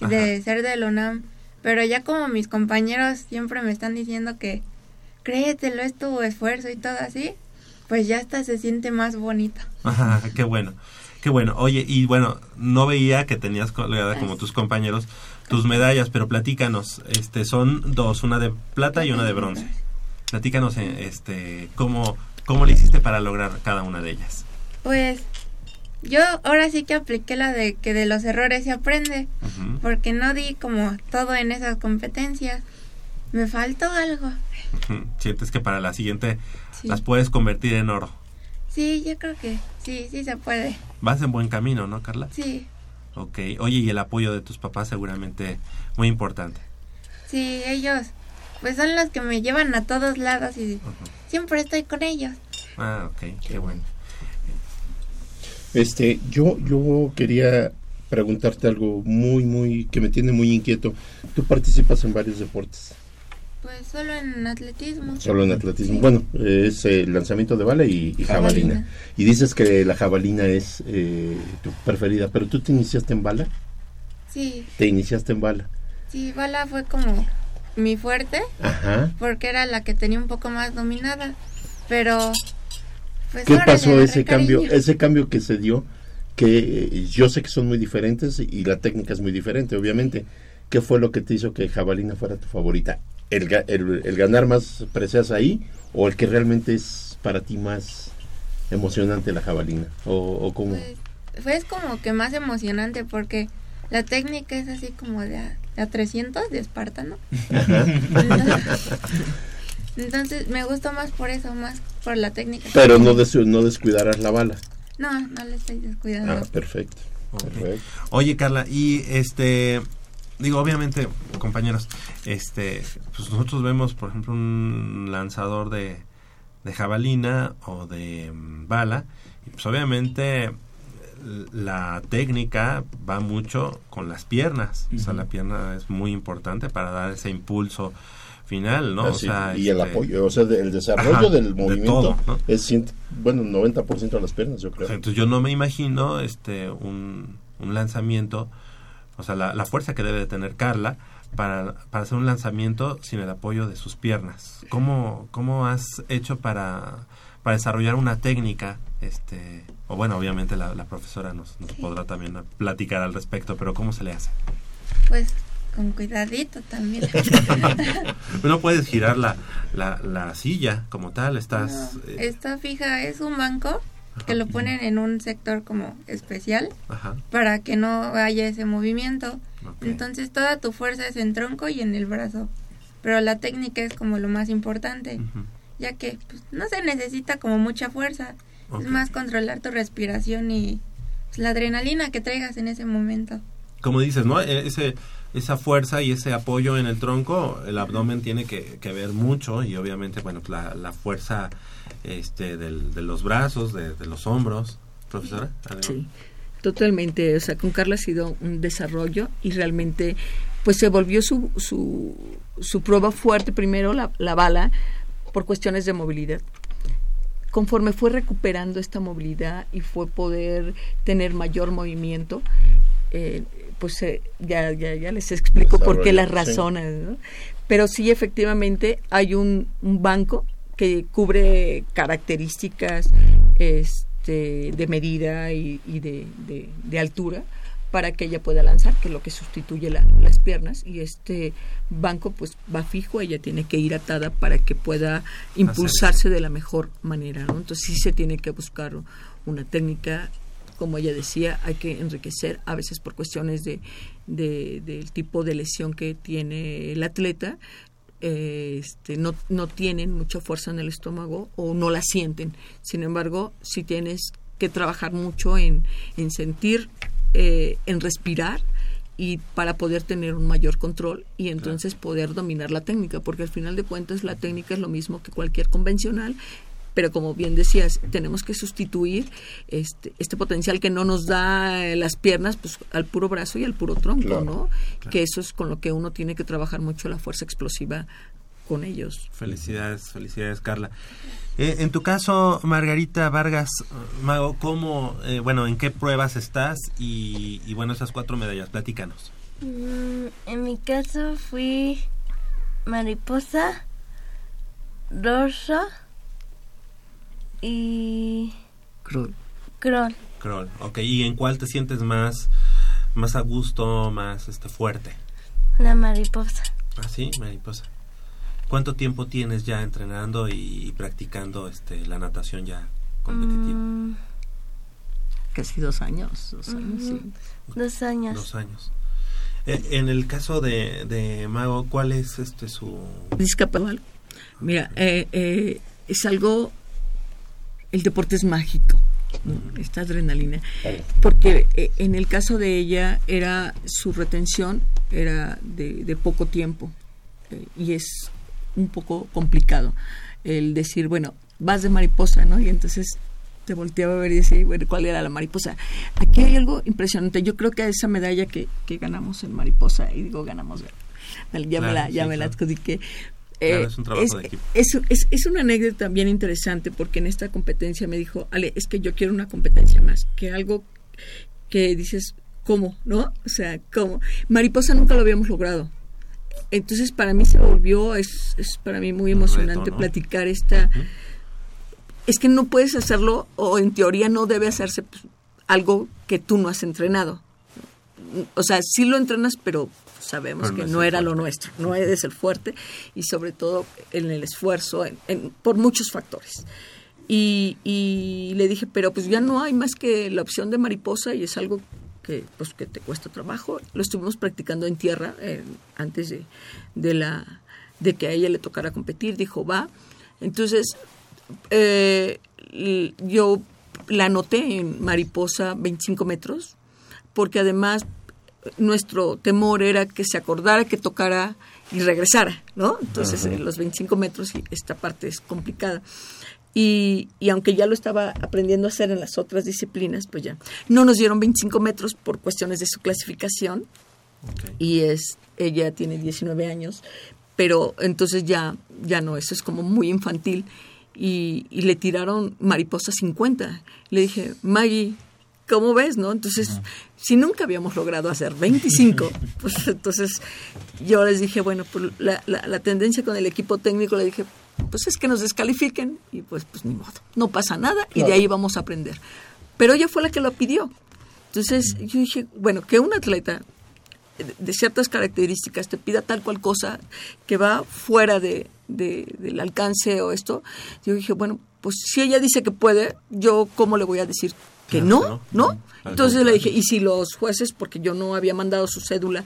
De ser del UNAM. Pero ya como mis compañeros siempre me están diciendo que créetelo, es tu esfuerzo y todo así, pues ya hasta se siente más bonito. Ajá, qué bueno. Qué bueno. Oye, y bueno, no veía que tenías colgada como tus compañeros tus medallas, pero platícanos, este son dos, una de plata y una de bronce. Platícanos este cómo cómo le hiciste para lograr cada una de ellas. Pues yo ahora sí que apliqué la de que de los errores se aprende, porque no di como todo en esas competencias. Me faltó algo. [LAUGHS] Sientes que para la siguiente Sí. las puedes convertir en oro. Sí, yo creo que sí, sí se puede. Vas en buen camino, ¿no, Carla? Sí, Ok. Oye, y el apoyo de tus papás seguramente muy importante. sí, ellos pues son los que me llevan a todos lados y siempre estoy con ellos. Ah, ok, qué bueno. Este, yo, yo quería preguntarte algo muy, muy, que me tiene muy inquieto. Tú participas en varios deportes, Pues solo en atletismo. solo en atletismo. Sí. Bueno, es el lanzamiento de bala y, y jabalina. Jabalina. Y dices que la jabalina es eh, tu preferida, pero tú te iniciaste en bala. Sí, Te iniciaste en bala. sí, bala fue como mi fuerte Ajá. porque era la que tenía un poco más dominada. Pero pues ¿Qué pasó ese cambio, cariño. ese cambio que se dio? Que eh, yo sé que son muy diferentes y la técnica es muy diferente, obviamente. ¿Qué fue lo que te hizo que jabalina fuera tu favorita? ¿El, ga- el, el ganar más precias ahí o el que realmente es para ti más emocionante la jabalina? ¿O, o cómo? Pues, fue como que más emocionante porque la técnica es así como de a, de a 300 de espartano. [LAUGHS] Entonces me gustó más por eso, más por la técnica. Pero no, des- no descuidarás la bala. No, no le estoy descuidando. Ah, perfecto. perfecto. Oye, Carla, y este, digo, obviamente, compañeros, este, pues nosotros vemos, por ejemplo, un lanzador de, de jabalina o de mm, bala, y pues obviamente la técnica va mucho con las piernas, o sea, la pierna es muy importante para dar ese impulso final, ¿no? Ah, o sea, y el este, apoyo, o sea, de- el desarrollo Ajá, del de movimiento todo, ¿no? es, cien- bueno, 90% de las piernas, yo creo. Entonces yo no me imagino este un un lanzamiento, o sea, la, la fuerza que debe de tener Carla para, para hacer un lanzamiento sin el apoyo de sus piernas. ¿Cómo, cómo has hecho para, para desarrollar una técnica? Este, o bueno, obviamente la, la profesora nos, nos podrá también platicar al respecto, pero ¿cómo se le hace? Pues con cuidadito también. [LAUGHS] no puedes girar la, la, la silla como tal, estás... No, eh, Está fija, es un banco que lo ponen en un sector como especial Ajá. para que no haya ese movimiento. Entonces toda tu fuerza es en tronco y en el brazo. Pero la técnica es como lo más importante, ya que pues, no se necesita como mucha fuerza. Es más controlar tu respiración y pues, la adrenalina que traigas en ese momento. como dices, ¿no? E- Ese, esa fuerza y ese apoyo en el tronco, el abdomen tiene que, que ver mucho y obviamente, bueno, la, la fuerza este, del- de los brazos, de, los hombros. Profesora. ¿algo? Sí, totalmente. O sea, con Carla ha sido un desarrollo y realmente pues se volvió su, su, su prueba fuerte primero la, la bala por cuestiones de movilidad. Conforme fue recuperando esta movilidad y fue poder tener mayor movimiento, eh, pues eh, ya, ya, ya les explico por qué las sí. razones. ¿no? Pero sí, efectivamente, hay un, un banco que cubre características este, de medida y, y de, de- de altura para que ella pueda lanzar, que es lo que sustituye la- las piernas. Y este banco pues va fijo, ella tiene que ir atada para que pueda impulsarse de la mejor manera. ¿no? Entonces sí se tiene que buscar una técnica como ella decía, hay que enriquecer a veces por cuestiones de, de- del tipo de lesión que tiene el atleta. eh, este, no, no tienen mucha fuerza en el estómago o no la sienten. Sin embargo, sí tienes que trabajar mucho en, en sentir, eh, en respirar y para poder tener un mayor control y entonces poder dominar la técnica, porque al final de cuentas la técnica es lo mismo que cualquier convencional, pero como bien decías, tenemos que sustituir este, este potencial que no nos da eh, las piernas pues al puro brazo y al puro tronco, Claro, ¿no? claro. Que eso es con lo que uno tiene que trabajar mucho la fuerza explosiva con ellos. Felicidades, felicidades, Carla. Eh, en tu caso, Margarita Vargas, eh, Mago, ¿cómo, eh, bueno, en qué pruebas estás? Y, y bueno, esas cuatro medallas, platícanos. Mm, en mi caso fui mariposa, dorso y Cruel. crawl. Crawl, ok. ¿Y en cuál te sientes más, más a gusto, más este fuerte? La mariposa. Ah, sí, mariposa. ¿Cuánto tiempo tienes ya entrenando y, practicando este la natación ya competitiva? Mm, Casi dos años, dos años, sí. Dos años. Dos años. Eh, en el caso de, de Mago, ¿cuál es este su Discapacidad. Mira, eh, eh, es algo, el deporte es mágico, ¿no? esta adrenalina, porque eh, en el caso de ella era su retención era de, de poco tiempo eh, y es un poco complicado el decir, bueno, vas de mariposa, ¿no? Y entonces te volteaba a ver y decía, bueno, ¿cuál era la mariposa? Aquí hay algo impresionante. Yo creo que esa medalla que, que ganamos en mariposa, y digo ganamos, ya me la, ya sí, me la claro. adjudiqué. Claro, Eh, es un trabajo es, de equipo. es- es- es una anécdota bien interesante porque en esta competencia me dijo, Ale, es que yo quiero una competencia más, que algo que dices, ¿cómo? ¿No? O sea, ¿cómo? Mariposa nunca lo habíamos logrado. Entonces para mí se volvió, es, es para mí muy emocionante reto, ¿no? platicar esta... Es que no puedes hacerlo o en teoría no debe hacerse algo que tú no has entrenado. O sea, sí lo entrenas, pero sabemos Pero que es no era lo nuestro, no eres el fuerte y sobre todo en el esfuerzo, en- en- por muchos factores. Y, y le dije, pero pues ya no hay más que la opción de mariposa y es algo que pues que te cuesta trabajo. Lo estuvimos practicando en tierra eh, antes de, de la de que a ella le tocara competir. Dijo, va. Entonces, eh, yo la anoté en mariposa 25 metros, porque además nuestro temor era que se acordara que tocara y regresara, ¿no? Entonces, los 25 metros, y esta parte es complicada. Y, y aunque ya lo estaba aprendiendo a hacer en las otras disciplinas, pues ya no nos dieron 25 metros por cuestiones de su clasificación. Y es, ella tiene 19 años, pero entonces ya, ya no, eso es como muy infantil. Y, y le tiraron mariposa 50. Le dije, Maggie, ¿cómo ves, no? Entonces, si nunca habíamos logrado hacer 25, [LAUGHS] pues entonces yo les dije, bueno, pues la, la, la tendencia con el equipo técnico, le dije, pues es que nos descalifiquen y pues, pues ni modo, no pasa nada y de ahí vamos a aprender. Pero ella fue la que lo pidió. Entonces yo dije, bueno, que un atleta de- de ciertas características te pida tal cual cosa que va fuera de, de- del alcance o esto, yo dije, bueno, pues si ella dice que puede, yo cómo le voy a decir que no, ¿no? Entonces le dije, y si los jueces, porque yo no había mandado su cédula,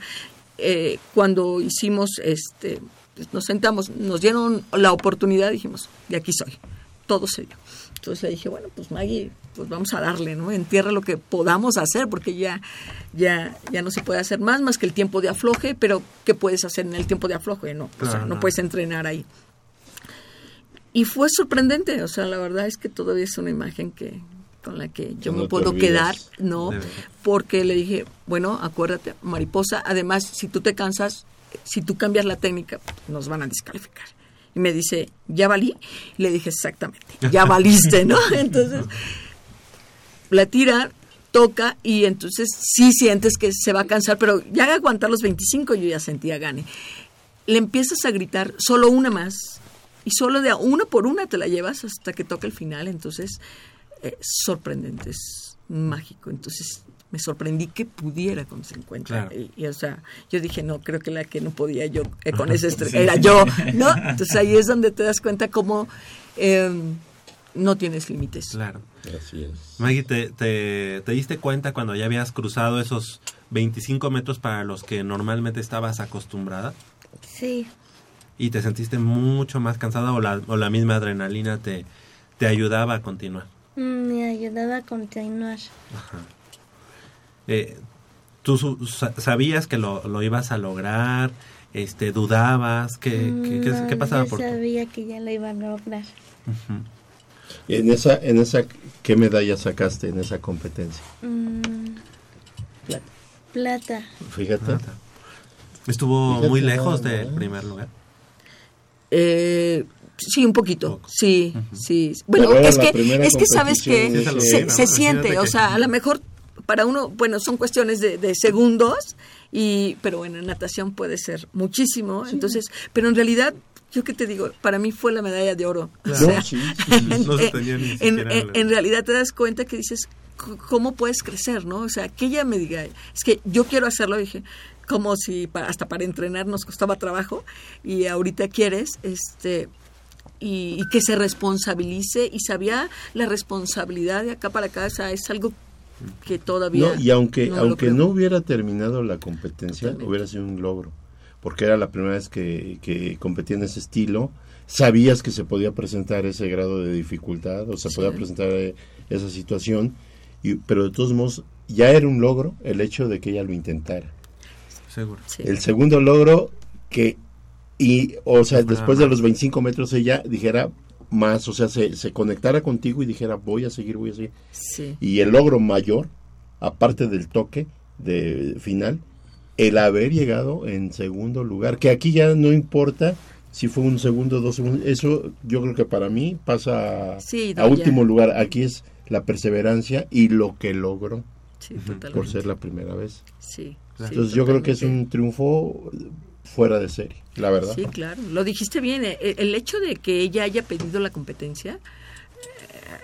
eh, cuando hicimos, este, pues, nos sentamos, nos dieron la oportunidad, dijimos, de aquí soy, todo se dio. Entonces le dije, bueno, pues Maggie, pues vamos a darle, ¿no? Entierra lo que podamos hacer, porque ya, ya, ya no se puede hacer más, más que el tiempo de afloje, pero ¿qué puedes hacer en el tiempo de afloje? No, o sea, no no. puedes entrenar ahí. Y fue sorprendente, o sea, la verdad es que todavía es una imagen que con la que yo No me puedo quedar, ¿no? Porque le dije, bueno, acuérdate, mariposa, además, si tú te cansas, si tú cambias la técnica, nos van a descalificar. Y me dice, ¿ya valí? Y le dije, exactamente, ya [LAUGHS] valiste, ¿no? [LAUGHS] Entonces, la tira, toca y entonces sí sientes que se va a cansar, pero ya de aguantar los 25 yo ya sentía gane. Le empiezas a gritar solo una más y solo de a una por una te la llevas hasta que toca el final, entonces eh, sorprendente, es mágico. Entonces me sorprendí que pudiera con 50. Claro. Y, y, o sea, yo dije, no, creo que la que no podía yo eh, con [LAUGHS] ese estrés Sí. era yo, [LAUGHS] ¿no? Entonces ahí es donde te das cuenta cómo eh, no tienes límites. Claro. Así es. Maggie, ¿te, te, te diste cuenta cuando ya habías cruzado esos 25 metros para los que normalmente estabas acostumbrada? Sí, ¿Y te sentiste mucho más cansada o la, o la misma adrenalina te, te ayudaba a continuar? Mm, me ayudaba a continuar. Ajá. Eh, ¿Tú sabías que lo, lo ibas a lograr? Este, ¿Dudabas? ¿Qué, qué, No, qué pasaba yo por ti? sabía que ya lo iba a lograr. Ujú. En esa, en esa, ¿qué medalla sacaste en esa competencia? Mm, plata. Fíjate. ¿Estuvo Fíjate muy lejos del primer lugar? Eh, sí, un poquito. Sí, sí. Bueno, Pero es que, es que sabes que se, se siente, o que- sea, a lo mejor para uno, bueno, son cuestiones de, de segundos, y pero bueno, en natación puede ser muchísimo. Entonces, pero en realidad, yo qué te digo, para mí fue la medalla de oro. O Claro. sea, No, sí, sí, [LAUGHS] sí. en, No se realidad te das cuenta que dices, ¿cómo puedes crecer, no? O sea, que ella me diga, es que yo quiero hacerlo, dije, como si pa- hasta para entrenar nos costaba trabajo y ahorita quieres, este, y, y que se responsabilice y sabía la responsabilidad de acá para sea, es algo que todavía No, y aunque, no aunque no hubiera terminado la competencia, hubiera sido un logro, porque era la primera vez que, que competía en ese estilo, sabías que se podía presentar ese grado de dificultad, o se Sí. podía presentar eh, esa situación, y, pero de todos modos ya era un logro el hecho de que ella lo intentara. Seguro. El segundo logro que, y, o sea, después de los 25 metros ella dijera más, o sea, se, se conectara contigo y dijera voy a seguir, voy a seguir. Sí. Y el logro mayor, aparte del toque de final, el haber llegado en segundo lugar, que aquí ya no importa si fue un segundo, dos segundos, eso yo creo que para mí pasa Sí, a último lugar. Aquí es la perseverancia y lo que logró Sí, por ser la primera vez. Sí, Entonces sí, yo creo que es un triunfo fuera de serie, la verdad. Sí, claro, lo dijiste bien. eh, El hecho de que ella haya pedido la competencia,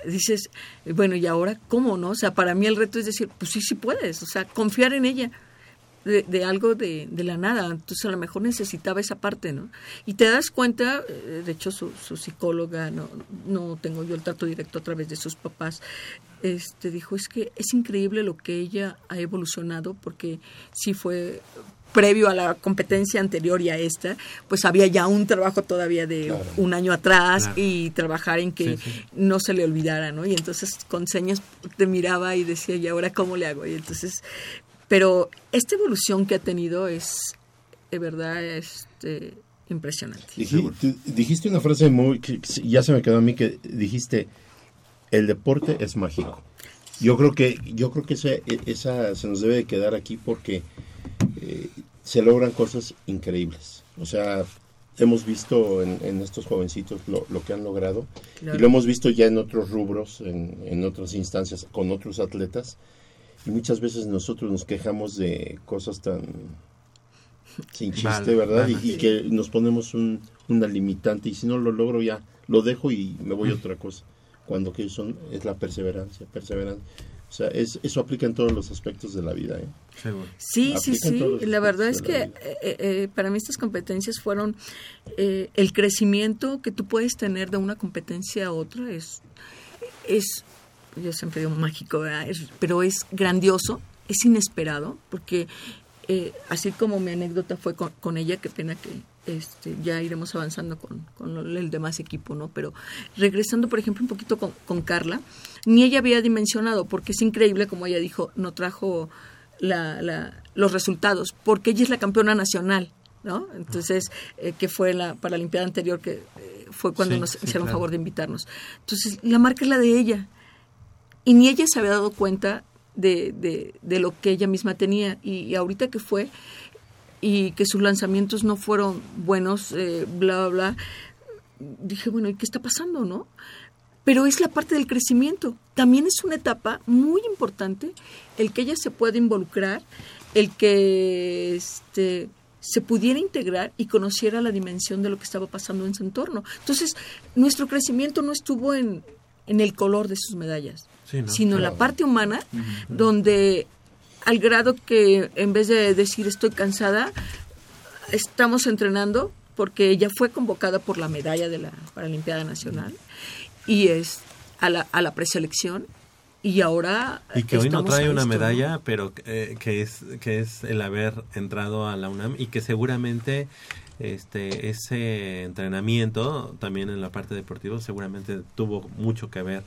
eh, dices, bueno, ¿y ahora cómo, no? O sea, para mí el reto es decir, pues sí, sí puedes, o sea, confiar en ella. De, algo de, de la nada, entonces a lo mejor necesitaba esa parte, ¿no? Y te das cuenta, eh, de hecho su, su psicóloga, no, no tengo yo el trato directo a través de sus papás, este dijo, es que es increíble lo que ella ha evolucionado, porque sí fue previo a la competencia anterior y a esta, pues había ya un trabajo todavía de un año atrás Claro. y trabajar en que Sí, sí. no se le olvidara, ¿no? Y entonces con señas te miraba y decía, ¿y ahora cómo le hago? Y entonces, pero esta evolución que ha tenido es de verdad este, impresionante. Dijiste una frase muy, que ya se me quedó a mí, que dijiste, el deporte es mágico. Yo creo que, yo creo que esa, esa se nos debe de quedar aquí porque eh, se logran cosas increíbles. O sea, hemos visto en, en estos jovencitos lo, lo que han logrado Claro. y lo hemos visto ya en otros rubros, en, en otras instancias, con otros atletas. y muchas veces nosotros nos quejamos de cosas tan sin chiste, Vale, ¿verdad? vale. Y, y que nos ponemos un, una limitante y si no lo logro ya lo dejo y me voy a otra cosa. Cuando que son es la perseverancia, perseverancia. O sea, es, eso aplica en todos los aspectos de la vida, ¿eh? Sí, sí, Aplica sí. La verdad es que eh, eh, para mí estas competencias fueron eh, el crecimiento que tú puedes tener de una competencia a otra es es yo siempre digo mágico, ¿verdad? Es- pero es grandioso, es inesperado porque eh, así como mi anécdota fue con, con ella, qué pena que este, ya iremos avanzando con, con el demás equipo, ¿no? Pero regresando, por ejemplo, un poquito con, con Carla, ni ella había dimensionado, porque es increíble, como ella dijo, no trajo la, la- los resultados, porque ella es la campeona nacional, ¿no? Entonces, eh, que fue la Paralimpiada anterior, que eh, fue cuando Sí, nos sí, hicieron claro. favor de invitarnos. Entonces, la marca es la de ella. Y ni ella se había dado cuenta de, de, de lo que ella misma tenía. Y, y ahorita que fue, y que sus lanzamientos no fueron buenos, eh, bla, bla, bla, dije, bueno, ¿y qué está pasando, no? Pero es la parte del crecimiento. También es una etapa muy importante el que ella se pueda involucrar, el que este, se pudiera integrar y conociera la dimensión de lo que estaba pasando en su entorno. Entonces, nuestro crecimiento no estuvo en, en el color de sus medallas, Sí, ¿no? sino en la parte humana, donde al grado que en vez de decir estoy cansada, estamos entrenando porque ella fue convocada por la medalla de la Paralimpiada Nacional y es a la, a la preselección y ahora Y que hoy no trae una medalla, pero eh, que es que es el haber entrado a la UNAM y que seguramente este ese entrenamiento también en la parte deportiva seguramente tuvo mucho que ver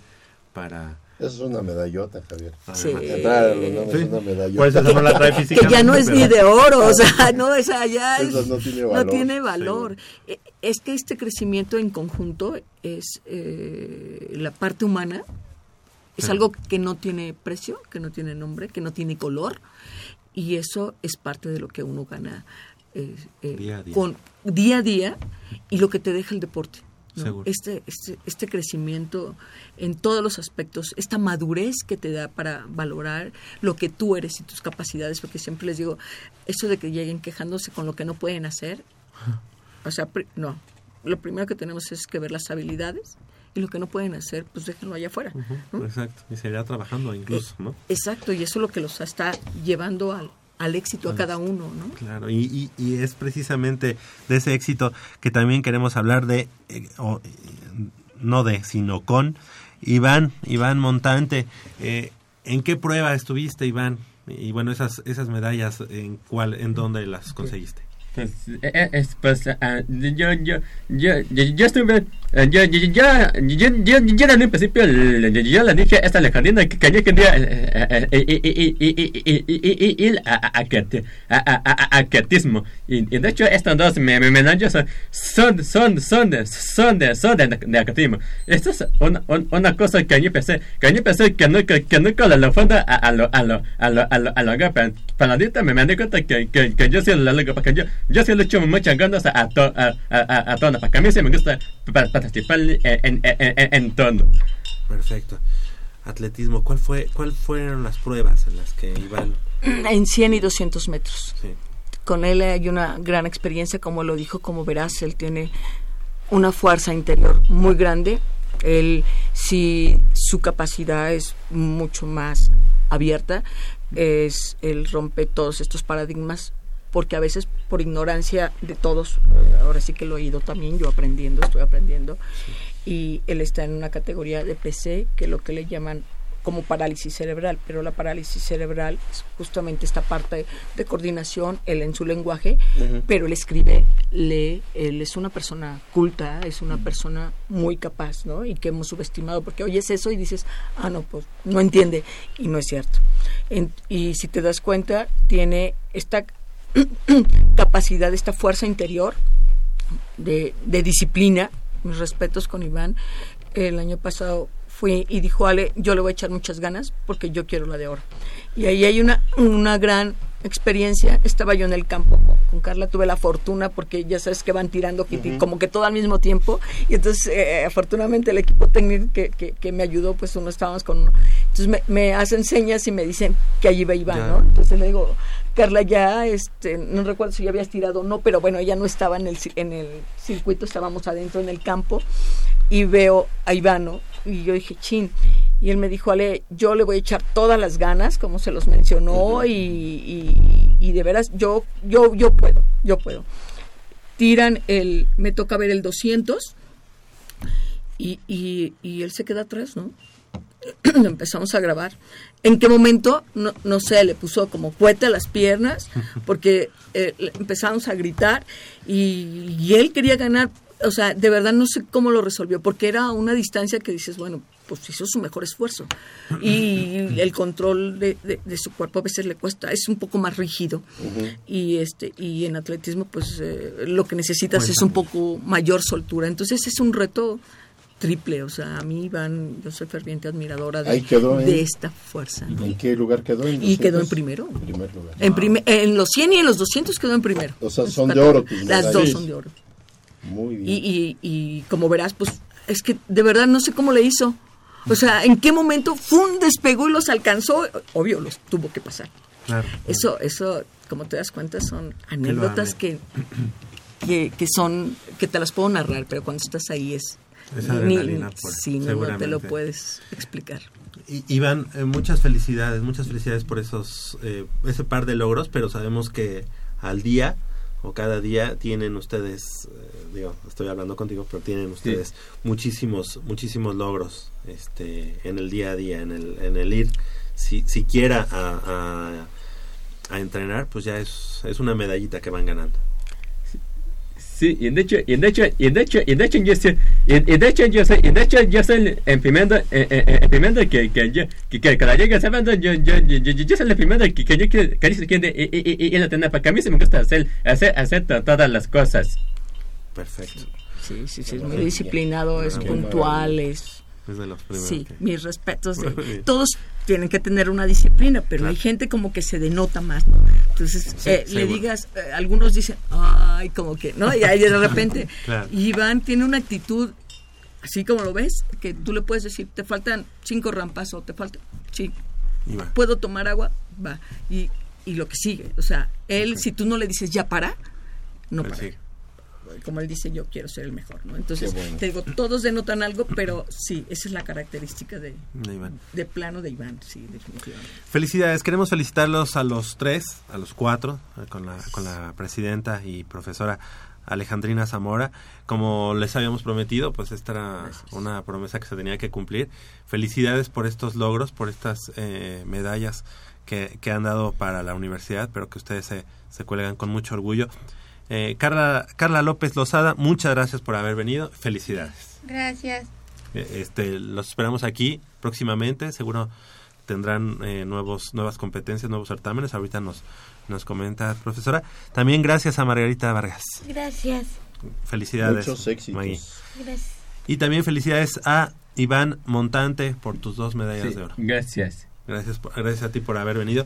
para Esa es una medallota, Javier. Sí. Es una medallota. Pues esa no la trae [LAUGHS] que ya no es ni de oro, o sea, [LAUGHS] no, esa ya es- no tiene no valor. tiene valor. Eh, Es que este crecimiento en conjunto es eh, la parte humana, es Sí. algo que no tiene precio, que no tiene nombre, que no tiene color, y eso es parte de lo que uno gana eh, eh, Día a día. con día a día y lo que te deja el deporte. Este, este, este crecimiento en todos los aspectos, esta madurez que te da para valorar lo que tú eres y tus capacidades, porque siempre les digo, eso de que lleguen quejándose con lo que no pueden hacer, o sea, no, lo primero que tenemos es que ver las habilidades y lo que no pueden hacer, pues déjenlo allá afuera. ¿no? Exacto, y seguirá trabajando incluso, ¿no? Exacto, y eso es lo que los está llevando al, al éxito a cada uno, ¿no? Claro, y, y, y es precisamente de ese éxito que también queremos hablar de, eh, o, eh, no de, sino con Iván, Iván Montante. Eh, ¿En qué prueba estuviste, Iván? Y bueno, esas esas medallas, ¿en cuál, en dónde las conseguiste? Pues, eh, eh, es, pues, ah, yo, yo, yo, yo, estuve, eh, yo, yo, yo, yo, yo, principio, yo, le dije a esta que, yo quería eh, eh, eh, eh, eh, eh, eh, eh, eh, ir a- a- a a- a- a- a- aquatismo. Y, de hecho, estas dos me- me- medallas son, son, son, son, son de, aquatismo. Esto es una, un- una cosa que yo pensé, que pensé que nunca, que nunca lo, lo a, a lo, a lo, a lo, a lo, a la yo sí le echo muchas ganas a, to, a, a, a, a todo, porque a mí sí me gusta pa- participar en, en, en. Perfecto. Atletismo, ¿cuál fue, ¿cuál fueron las pruebas en las que Iván... [CLEARS THROAT] En 100 y 200 metros. Sí. Con él hay una gran experiencia, como lo dijo, como verás, él tiene una fuerza interior muy grande. Él, si su capacidad es mucho más abierta, es él rompe todos estos paradigmas porque a veces por ignorancia de todos, ahora sí que lo he ido también, yo aprendiendo, estoy aprendiendo, y él está en una categoría de PC, que es lo que le llaman como parálisis cerebral, pero la parálisis cerebral es justamente esta parte de coordinación, él en su lenguaje, Ujú. pero él escribe, lee, él es una persona culta, es una persona muy capaz, ¿no? Y que hemos subestimado, porque oyes eso y dices, ah, no, pues no entiende, y no es cierto. En- y si te das cuenta, tiene esta [CLEARS THROAT] capacidad, esta fuerza interior de, de disciplina, mis respetos con Iván, el año pasado fui y dijo, Ale, yo le voy a echar muchas ganas porque yo quiero la de oro. Y ahí hay una, una gran experiencia. Estaba yo en el campo con, Carla, tuve la fortuna porque ya sabes que van tirando como que todo al mismo tiempo. Y entonces, eh, afortunadamente, el equipo técnico que, que, que me ayudó, pues uno estábamos con Entonces me, me hacen señas y me dicen que allí va Iván. ¿no? Entonces le digo, Carla, ya, este, no recuerdo si ya habías tirado o no, pero bueno, ella no estaba en el, en el circuito, estábamos adentro en el campo y veo a Iván, ¿no? Y yo dije, chin. Y él me dijo, Ale, yo le voy a echar todas las ganas, como se los mencionó, y, y- y de veras, yo, yo, yo puedo, yo puedo. Tiran el, me toca ver el 200 y, y, y él se queda atrás, ¿no? [CLEARS THROAT] empezamos a grabar. ¿En qué momento? No, no sé, le puso como fuerte a las piernas [LAUGHS] porque eh, empezamos a gritar y, y él quería ganar. O sea, de verdad no sé cómo lo resolvió porque era una distancia que dices, bueno, pues hizo su mejor esfuerzo. [LAUGHS] Y el control de, de- de su cuerpo a veces le cuesta, es un poco más rígido. Y este y en atletismo, pues eh, lo que necesitas es un poco mayor soltura. Entonces es un reto triple, o sea, a mí Iván, yo soy ferviente admiradora de, quedó en- de esta fuerza. ¿En qué lugar quedó? ¿En Y quedó en 200? primero. Primer lugar. En, en los 100 y en los 200 quedó en primero. O sea, son de oro tus Las medallas. dos son de oro. Muy bien. Y, y, y como verás, pues es que de verdad no sé cómo le hizo. O sea, en qué momento ¡fum! despegó y los alcanzó. Obvio, los tuvo que pasar. Claro. Eso, eso, como te das cuenta, son anécdotas que, que, que son, que te las puedo narrar, pero cuando estás ahí es... Es ni- adrenalina pura, sí, no, no te lo puedes explicar. I- Iván, eh, muchas felicidades, muchas felicidades por esos eh, ese par de logros, pero sabemos que al día o cada día tienen ustedes, eh, digo, estoy hablando contigo, pero tienen ustedes muchísimos, muchísimos logros este, en el día a día, en el, en el ir si, siquiera a, a, a entrenar, pues ya es, es una medallita que van ganando. Sí, y de hecho, y de hecho, y de hecho, y de hecho yo sé, y, y de hecho yo sé, y de hecho yo soy el primero, el primero que, que yo, que, que cada llegue sabiendo, yo, yo, yo, yo, yo soy el primero que, que yo quiero, que dice que de, y, y, y, y la tener, porque a mí se me gusta hacer, hacer, hacer to- todas las cosas. Perfecto. Sí, sí, sí, es muy disciplinado, es puntual, es... Es de los primeros Sí, que- mis respetos. [LAUGHS] de- bien. todos tienen que tener una disciplina, pero Claro. hay gente como que se denota más, ¿no? Entonces, Sí, eh, le digas, eh, algunos dicen, ay, como que, ¿no? Y ahí de repente, [LAUGHS] Claro. Iván tiene una actitud, así como lo ves, que tú le puedes decir, te faltan cinco rampas o te falta, sí, va. puedo tomar agua, va. Y, y lo que sigue, o sea, él, si tú no le dices, ya para, no Él para. Como él dice, yo quiero ser el mejor, ¿no? Entonces, bueno. te digo, todos denotan algo, pero sí, esa es la característica de, De Iván. de plano de Iván, sí, definitivamente. Felicidades, queremos felicitarlos a los tres, a los cuatro, eh, con la, con la presidenta y profesora Alejandrina Zamora. Como les habíamos prometido, pues esta era una promesa que se tenía que cumplir. Felicidades por estos logros, por estas eh, medallas que, que han dado para la universidad, pero que ustedes se, se cuelgan con mucho orgullo. Eh, Carla, Carla López Lozada, muchas gracias por haber venido. Felicidades. Gracias. Eh, Este, los esperamos aquí próximamente. Seguro tendrán eh, nuevos, nuevas competencias, nuevos certámenes. Ahorita nos, nos comenta profesora. También gracias a Margarita Vargas. Gracias. Felicidades. Muchos éxitos. Maggie. Gracias. Y también felicidades a Iván Montante por tus dos medallas Sí, de oro. gracias. Gracias, por- gracias a ti por haber venido.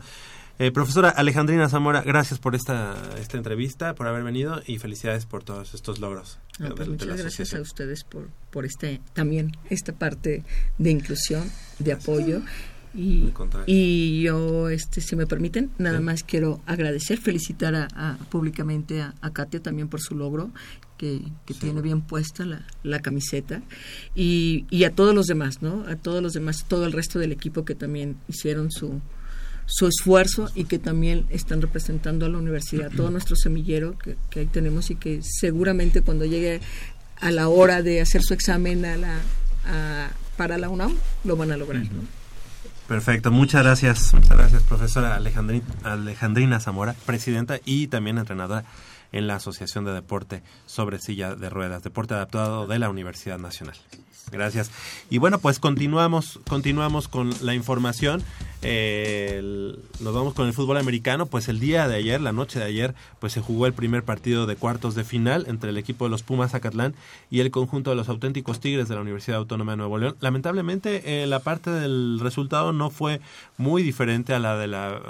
Eh, profesora Alejandrina Zamora, gracias por esta, esta entrevista, por haber venido y felicidades por todos estos logros. No, pues de- de muchas la gracias a ustedes por, por este, también esta parte de inclusión, de apoyo. Y, y yo, este, si me permiten, nada Sí. más quiero agradecer, felicitar a, a- públicamente a, a Katia también por su logro, que, que tiene bien puesta la, la camiseta, y, y a todos los demás, ¿no? A todos los demás, todo el resto del equipo que también hicieron su, su esfuerzo y que también están representando a la universidad, todo nuestro semillero que, que ahí tenemos y que seguramente cuando llegue a la hora de hacer su examen a la, para la UNAM lo van a lograr. Perfecto, muchas gracias, muchas gracias profesora Alejandri- Alejandrina Zamora, presidenta y también entrenadora en la Asociación de Deporte sobre Silla de Ruedas, Deporte Adaptado de la Universidad Nacional. Gracias. Y bueno, pues continuamos, continuamos con la información. El- nos vamos con el fútbol americano. Pues el día de ayer, la noche de ayer, pues se jugó el primer partido de cuartos de final entre el equipo de los Pumas Zacatlán y el conjunto de los auténticos Tigres de la Universidad Autónoma de Nuevo León. Lamentablemente, eh, la parte del resultado no fue muy diferente a la de la eh,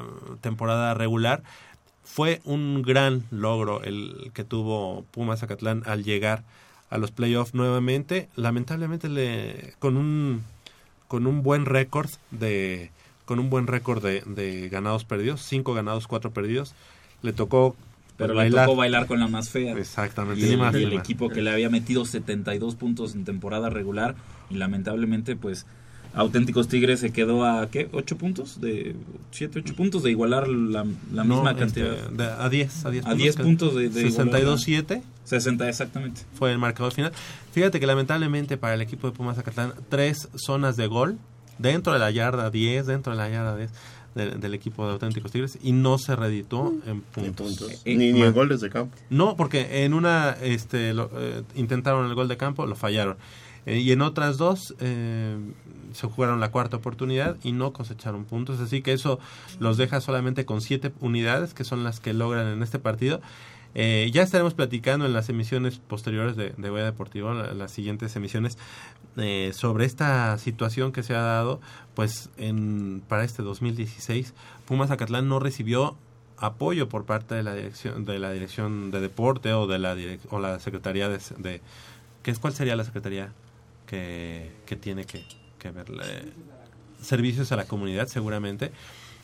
temporada regular. Fue un gran logro el que tuvo Pumas Zacatlán al llegar a los playoffs nuevamente. Lamentablemente le, con un con un buen récord de con un buen récord de, de ganados perdidos, cinco ganados, cuatro perdidos. Le tocó Pero le tocó bailar con la más fea. Exactamente. Y el, más y ni el más. equipo que le había metido 72 puntos en temporada regular y lamentablemente pues Auténticos Tigres se quedó a ¿qué? ¿8 puntos? de 7, 8 puntos de igualar la, la No, misma este, cantidad. de- a 10, a 10 A 10 puntos de, de igualar la- 62-7 60 exactamente. fue el marcador final. Fíjate que lamentablemente para el equipo de Pumas Zacatlán, tres zonas de gol dentro de la yarda 10, dentro de la yarda 10 de- del equipo de Auténticos Tigres y no se reeditó en puntos. puntos. Ni- ni en goles de campo. No, porque en una este, lo- eh, intentaron el gol de campo, lo fallaron. Eh, y en otras dos eh, se jugaron la cuarta oportunidad y no cosecharon puntos. Así que eso los deja solamente con siete unidades, que son las que logran en este partido. Eh, ya estaremos platicando en las emisiones posteriores de, de Deportivo, la- las siguientes emisiones, eh, sobre esta situación que se ha dado, pues en para este 2016, Pumas Zacatlán no recibió apoyo por parte de la dirección de la dirección de deporte o de la o la secretaría de, de ¿qué es cuál sería la secretaría que, que tiene que, que ver servicios a la comunidad seguramente.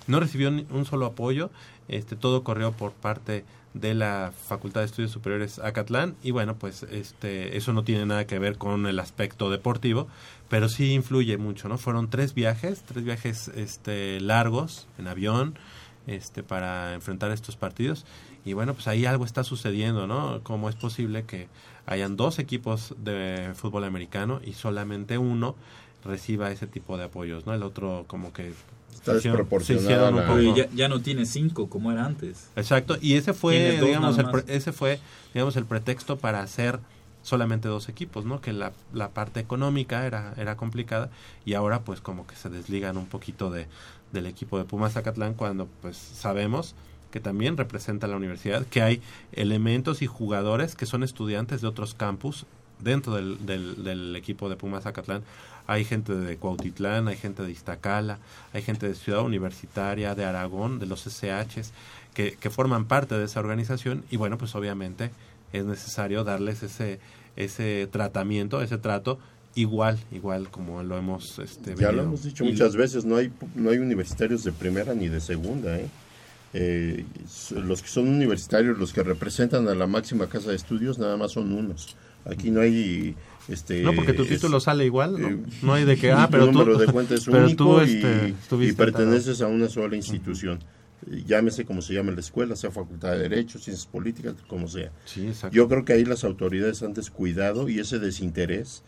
No recibió ni un solo apoyo este todo corrió por parte de la Facultad de Estudios Superiores Acatlán y bueno pues este eso no tiene nada que ver con el aspecto deportivo pero sí influye mucho no fueron tres viajes tres viajes este largos en avión este para enfrentar estos partidos y bueno pues ahí algo está sucediendo no cómo es posible que hayan dos equipos de fútbol americano y solamente uno reciba ese tipo de apoyos no el otro como que Está se hicieron- se poco- ya, ya no tiene 5 como era antes. Exacto, y ese fue, digamos, el pre- ese fue, digamos, el pretexto para hacer solamente dos equipos, ¿no? Que la, la parte económica era, era complicada y ahora pues como que se desligan un poquito de, del equipo de Pumas Zacatlán cuando pues sabemos que también representa la universidad, que hay elementos y jugadores que son estudiantes de otros campus dentro del, del, del equipo de Pumas Zacatlán. Hay gente de Cuautitlán, hay gente de Iztacala, hay gente de Ciudad Universitaria, de Aragón, de los SHs, que, que forman parte de esa organización y bueno, pues obviamente es necesario darles ese, ese tratamiento, ese trato igual, igual como lo hemos este, Ya lo hemos dicho muchas veces, no hay, no hay universitarios de primera ni de segunda. ¿eh? Eh, los que son universitarios, los que representan a la máxima casa de estudios, nada más son unos. Aquí no hay... Este, No, porque tu es- título sale igual, ¿no? eh, No hay de que, ah, [LAUGHS] pero tu tú- número de [LAUGHS] cuenta es pero único tú, y, este, y perteneces a una sola institución. Llámese como se llame la escuela, sea Facultad de Derecho, Ciencias Políticas, como sea. Sí, exacto. Yo creo que ahí las autoridades han descuidado y ese desinterés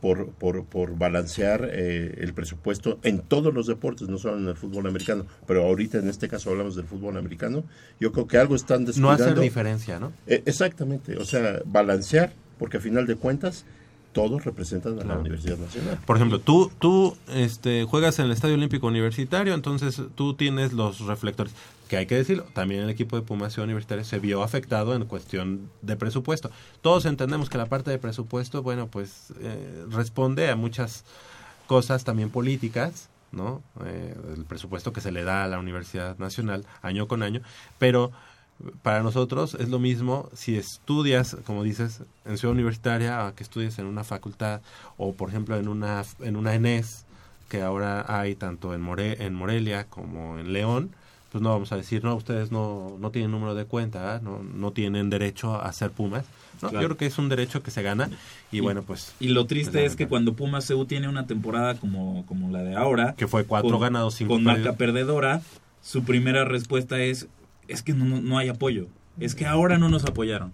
por, por, por balancear eh, el presupuesto en todos los deportes, no solo en el fútbol americano, pero ahorita en este caso hablamos del fútbol americano, yo creo que algo están No descuidando. hacer diferencia, ¿no? Eh, exactamente, o sea, balancear, porque a final de cuentas todos representan a la. Universidad Nacional. Por ejemplo, tú, tú este, juegas en el Estadio Olímpico Universitario, entonces tú tienes los reflectores. Que hay que decirlo, también el equipo de Pumas Ciudad Universitaria se vio afectado en cuestión de presupuesto. Todos entendemos que la parte de presupuesto, bueno, pues eh, responde a muchas cosas también políticas, ¿no? Eh, el presupuesto que se le da a la Universidad Nacional año con año, pero para nosotros es lo mismo si estudias, como dices, en ciudad universitaria, a que estudies en una facultad o, por ejemplo, en una en una ENES que ahora hay tanto en More, en Morelia como en León, pues no vamos a decir, no, ustedes no, no tienen número de cuenta, no, no tienen derecho a ser Pumas. ¿no? Claro. Yo creo que es un derecho que se gana y, bueno, pues... Y lo triste pues, es que cuando Pumas CU tiene una temporada como, como la de ahora, Que fue cuatro con- ganados, cinco con marca perdedora, su primera respuesta es, es que no, no, no hay apoyo, es que ahora no nos apoyaron.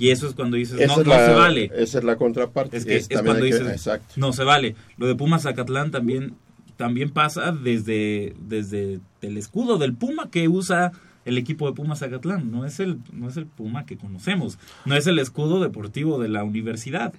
Y eso es cuando dices, Esa no, no la- se vale. Esa es la contraparte. Es que Es es, también cuando que- dices, exacto. no se vale. Lo de Pumas Zacatlán también, también pasa desde, desde el escudo del Puma que usa el equipo de Pumas Zacatlán. No es el, no es el Puma que conocemos. No es el escudo deportivo de la universidad.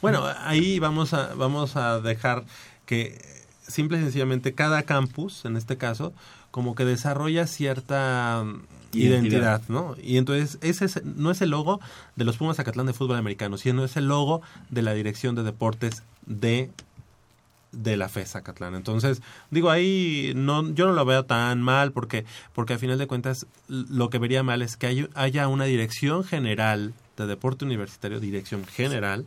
Bueno, ahí vamos a, vamos a dejar que simple y sencillamente cada campus, en este caso, como que desarrolla cierta Identidad. ¿no? Y entonces ese es- no es el logo de los Pumas Zacatlán de fútbol americano, sino es el logo de la Dirección de Deportes de de la FE Zacatlán. Entonces, digo, ahí no, yo no lo veo tan mal porque, porque al final de cuentas lo que vería mal es que hay- haya una dirección general de deporte universitario, dirección general,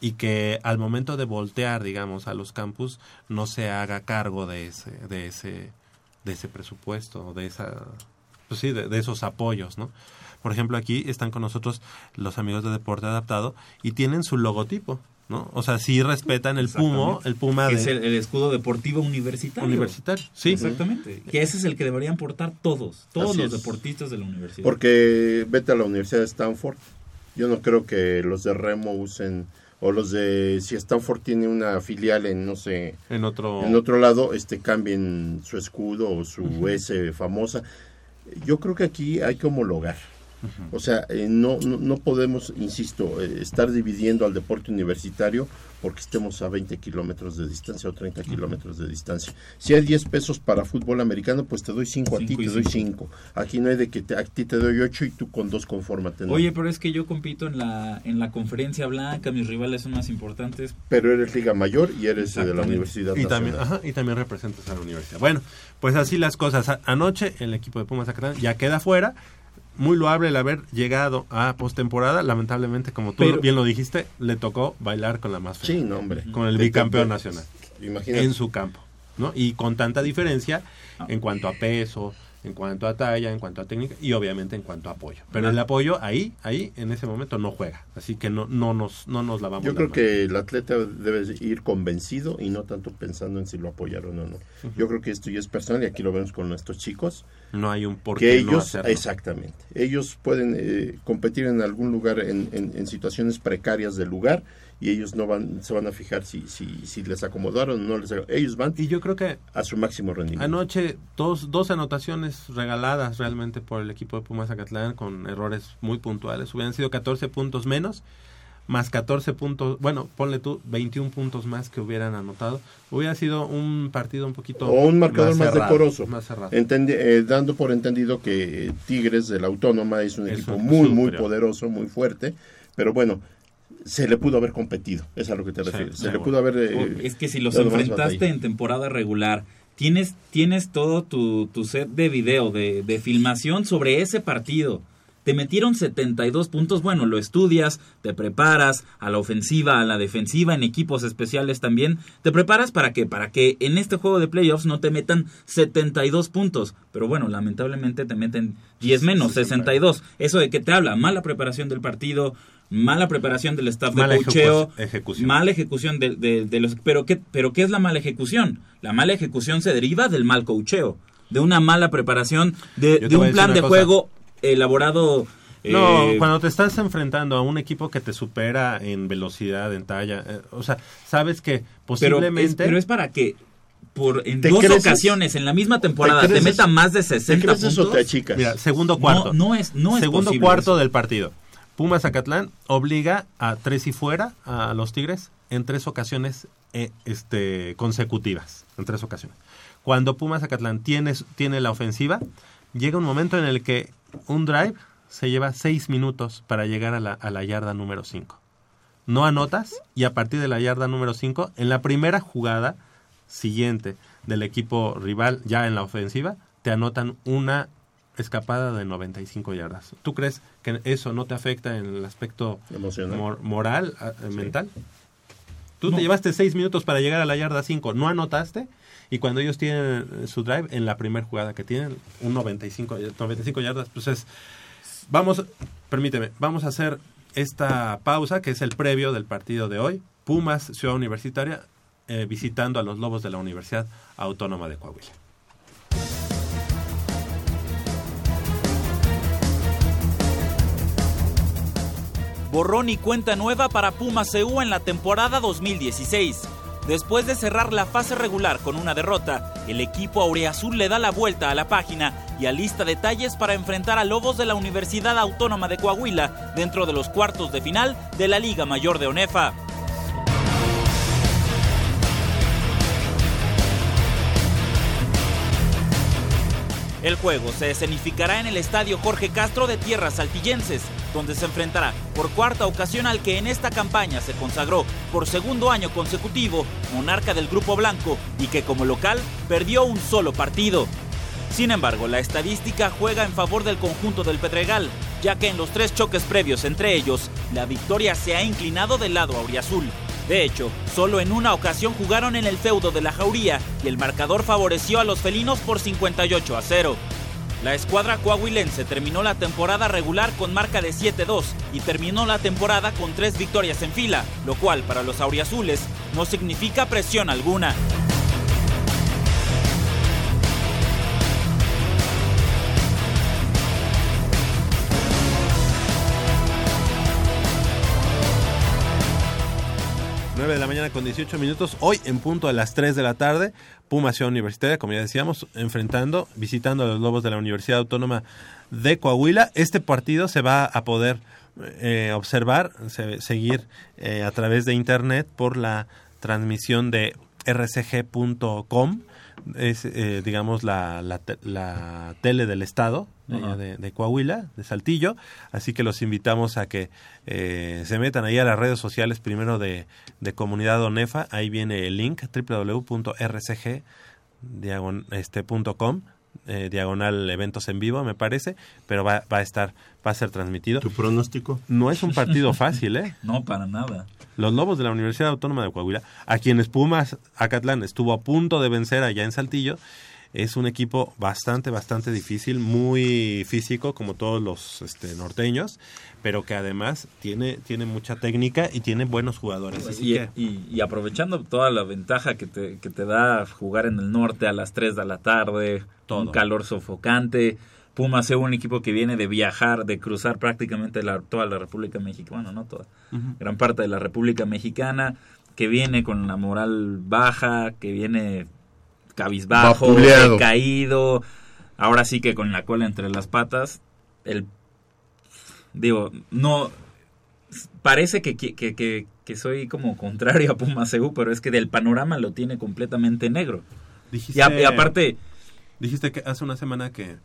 y que al momento de voltear, digamos, a los campus no se haga cargo de ese de ese de ese presupuesto, de esa pues sí, de, de esos apoyos, ¿no? Por ejemplo, aquí están con nosotros los amigos de Deporte Adaptado y tienen su logotipo, ¿no? O sea, sí respetan el Pumo, el Puma de es el, el escudo deportivo universitario. universitario. Sí. Exactamente. Que ese es el que deberían portar todos, todos Así los es. deportistas de la universidad. Porque vete a la Universidad de Stanford. Yo no creo que los de Remo usen, o los de, si Stanford tiene una filial en, no sé, En otro... en otro lado, este cambien su escudo o su S famosa. Yo creo que aquí hay que homologar. O sea, eh, no, no, no podemos, insisto, eh, estar dividiendo al deporte universitario porque estemos a 20 kilómetros de distancia o 30 kilómetros de distancia. Si hay 10 pesos para fútbol americano, pues te doy 5 a ti, te doy cinco. 5. Aquí no hay de que te- a ti te doy 8 y tú con 2 confórmate. no. Oye, pero es que yo compito en la, en la conferencia blanca, mis rivales son más importantes. Pero eres Liga Mayor y eres eh, de la. Universidad y también, ajá, y también representas a la universidad. Bueno, pues así las cosas. Anoche el equipo de Pumas Zacatlán ya queda fuera. Muy loable el haber llegado a postemporada. Lamentablemente, como tú Pero- bien lo dijiste, le tocó bailar con la más fea. Sí, no, hombre. Con el bicampeón nacional. Imagínate. En su campo. ¿no? Y con tanta diferencia Ah. en cuanto a peso, en cuanto a talla, en cuanto a técnica y obviamente en cuanto a apoyo. Pero Ah. el apoyo ahí, ahí, en ese momento no juega. Así que no, no nos, no nos lavamos Yo las creo que el atleta debe ir convencido y no tanto pensando en si lo apoyaron o no. Yo creo que esto ya es personal y aquí lo vemos con nuestros chicos. No hay un por que qué no ellos, hacerlo. exactamente, ellos pueden eh, competir en algún lugar en, en- en situaciones precarias del lugar y ellos no van, se van a fijar si, si, si les acomodaron o no les acomodaron. Ellos van Y yo creo que a su máximo rendimiento. Anoche dos, dos anotaciones regaladas realmente por el equipo de Pumas Zacatlán con errores muy puntuales. Hubieran sido 14 puntos menos, más 14 puntos, bueno, ponle tú 21 puntos más que hubieran anotado. Hubiera sido un partido un poquito... o un marcador más, cerrado, decoroso, Más cerrado. Entendi- eh, dando por entendido que Tigres de la Autónoma es un Es equipo un muy, muy poderoso, muy fuerte, pero bueno, se le pudo haber competido, es a lo que te Sí, refieres, se sí, le bueno. pudo haber... eh, es que si los enfrentaste en temporada regular, tienes, tienes todo tu, tu set de video, de, de filmación sobre ese partido. Te metieron 72 puntos, bueno, lo estudias, te preparas a la ofensiva, a la defensiva, en equipos especiales también. Te preparas para que, para que en este juego de playoffs no te metan 72 puntos. Pero bueno, lamentablemente te meten 10 menos, 62. ¿Eso de qué te habla? Mala preparación del partido, mala preparación del staff de Mala coacheo, ejecu- ejecución. mala ejecución de, de- de los... Pero ¿qué, ¿Pero qué es la mala ejecución? La mala ejecución se deriva del mal coacheo, de una mala preparación, de, te de un plan de cosa. juego elaborado... No, eh, cuando te estás enfrentando a un equipo que te supera en velocidad, en talla, eh, o sea, sabes que pero, es, posiblemente... pero es para que por en ¿Te dos creces? ocasiones en la misma temporada te, creces? meta más de ¿Te 60 crees eso puntos. te achicas? Mira, segundo No, cuarto. no es- no es segundo posible cuarto eso. del partido. Pumas Zacatlán obliga a tres y fuera a los Tigres en tres ocasiones eh, este, consecutivas. En tres ocasiones. Cuando Pumas Zacatlán tiene, tiene la ofensiva, llega un momento en el que un drive se lleva seis minutos para llegar a la, a la yarda número 5. No anotas y a partir de la yarda número 5, en la primera jugada siguiente del equipo rival ya en la ofensiva, te anotan una escapada de 95 yardas. ¿Tú crees que eso no te afecta en el aspecto mor- moral, eh, mental? Tú No. te llevaste seis minutos para llegar a la yarda 5, no anotaste, y cuando ellos tienen eh, su drive, en la primera jugada que tienen, un 95, 95 yardas, pues es... Vamos, permíteme, vamos a hacer esta pausa, que es el previo del partido de hoy. Pumas, Ciudad Universitaria, eh, visitando a los Lobos de la Universidad Autónoma de Coahuila. Borrón y cuenta nueva para Pumas CU en la temporada 2016. Después de cerrar la fase regular con una derrota, el equipo aureazul le da la vuelta a la página y alista detalles para enfrentar a Lobos de la Universidad Autónoma de Coahuila dentro de los cuartos de final de la Liga Mayor de ONEFA. El juego se escenificará en el estadio Jorge Castro de Tierras Saltillenses, donde se enfrentará por cuarta ocasión al que en esta campaña se consagró por segundo año consecutivo, monarca del Grupo Blanco, y que como local perdió un solo partido. Sin embargo, la estadística juega en favor del conjunto del Pedregal. ya que en los tres choques previos entre ellos, la victoria se ha inclinado del lado auriazul. De hecho, solo en una ocasión jugaron en el feudo de la Jauría y el marcador favoreció a los felinos por 58 a 0. La escuadra coahuilense terminó la temporada regular con marca de 7-2 y terminó la temporada con tres victorias en fila, lo cual para los auriazules no significa presión alguna. 9 de la mañana con 18 minutos. Hoy en punto a las 3 de la tarde, Puma Ciudad Universitaria, como ya decíamos, enfrentando, visitando a los Lobos de la Universidad Autónoma de Coahuila. Este partido se va a poder eh, observar, se, seguir eh, a través de internet por la transmisión de rcg.com es, eh, digamos, la, la, tele del Estado de, de, Coahuila, de Saltillo. Así que los invitamos a que eh, se metan ahí a las redes sociales primero de, de Comunidad Onefa. Ahí viene el link www.rcg.com. Este, eh, diagonal eventos en vivo, me parece, pero va, va, a estar, va a ser transmitido. ¿Tu pronóstico? No es un partido fácil, ¿eh? [LAUGHS] No, para nada. Los Lobos de la Universidad Autónoma de Coahuila, a quienes Pumas Acatlán estuvo a punto de vencer allá en Saltillo, es un equipo bastante, bastante difícil, muy físico, como todos los este, norteños, pero que además tiene, tiene mucha técnica y tiene buenos jugadores. Así y, que... y, y, aprovechando toda la ventaja que te, que te da jugar en el norte a las 3 de la tarde, Todo. un calor sofocante. Pumas es un equipo que viene de viajar, de cruzar prácticamente la, toda la República Mexicana, bueno, no toda, uh -huh. gran parte de la República Mexicana, que viene con la moral baja, que viene cabizbajo, caído, ahora sí que con la cola entre las patas, el digo, no parece que, que, que, que soy como contrario a Pumas EU, pero es que del panorama lo tiene completamente negro. Dijiste, y, a, y aparte dijiste que hace una semana que,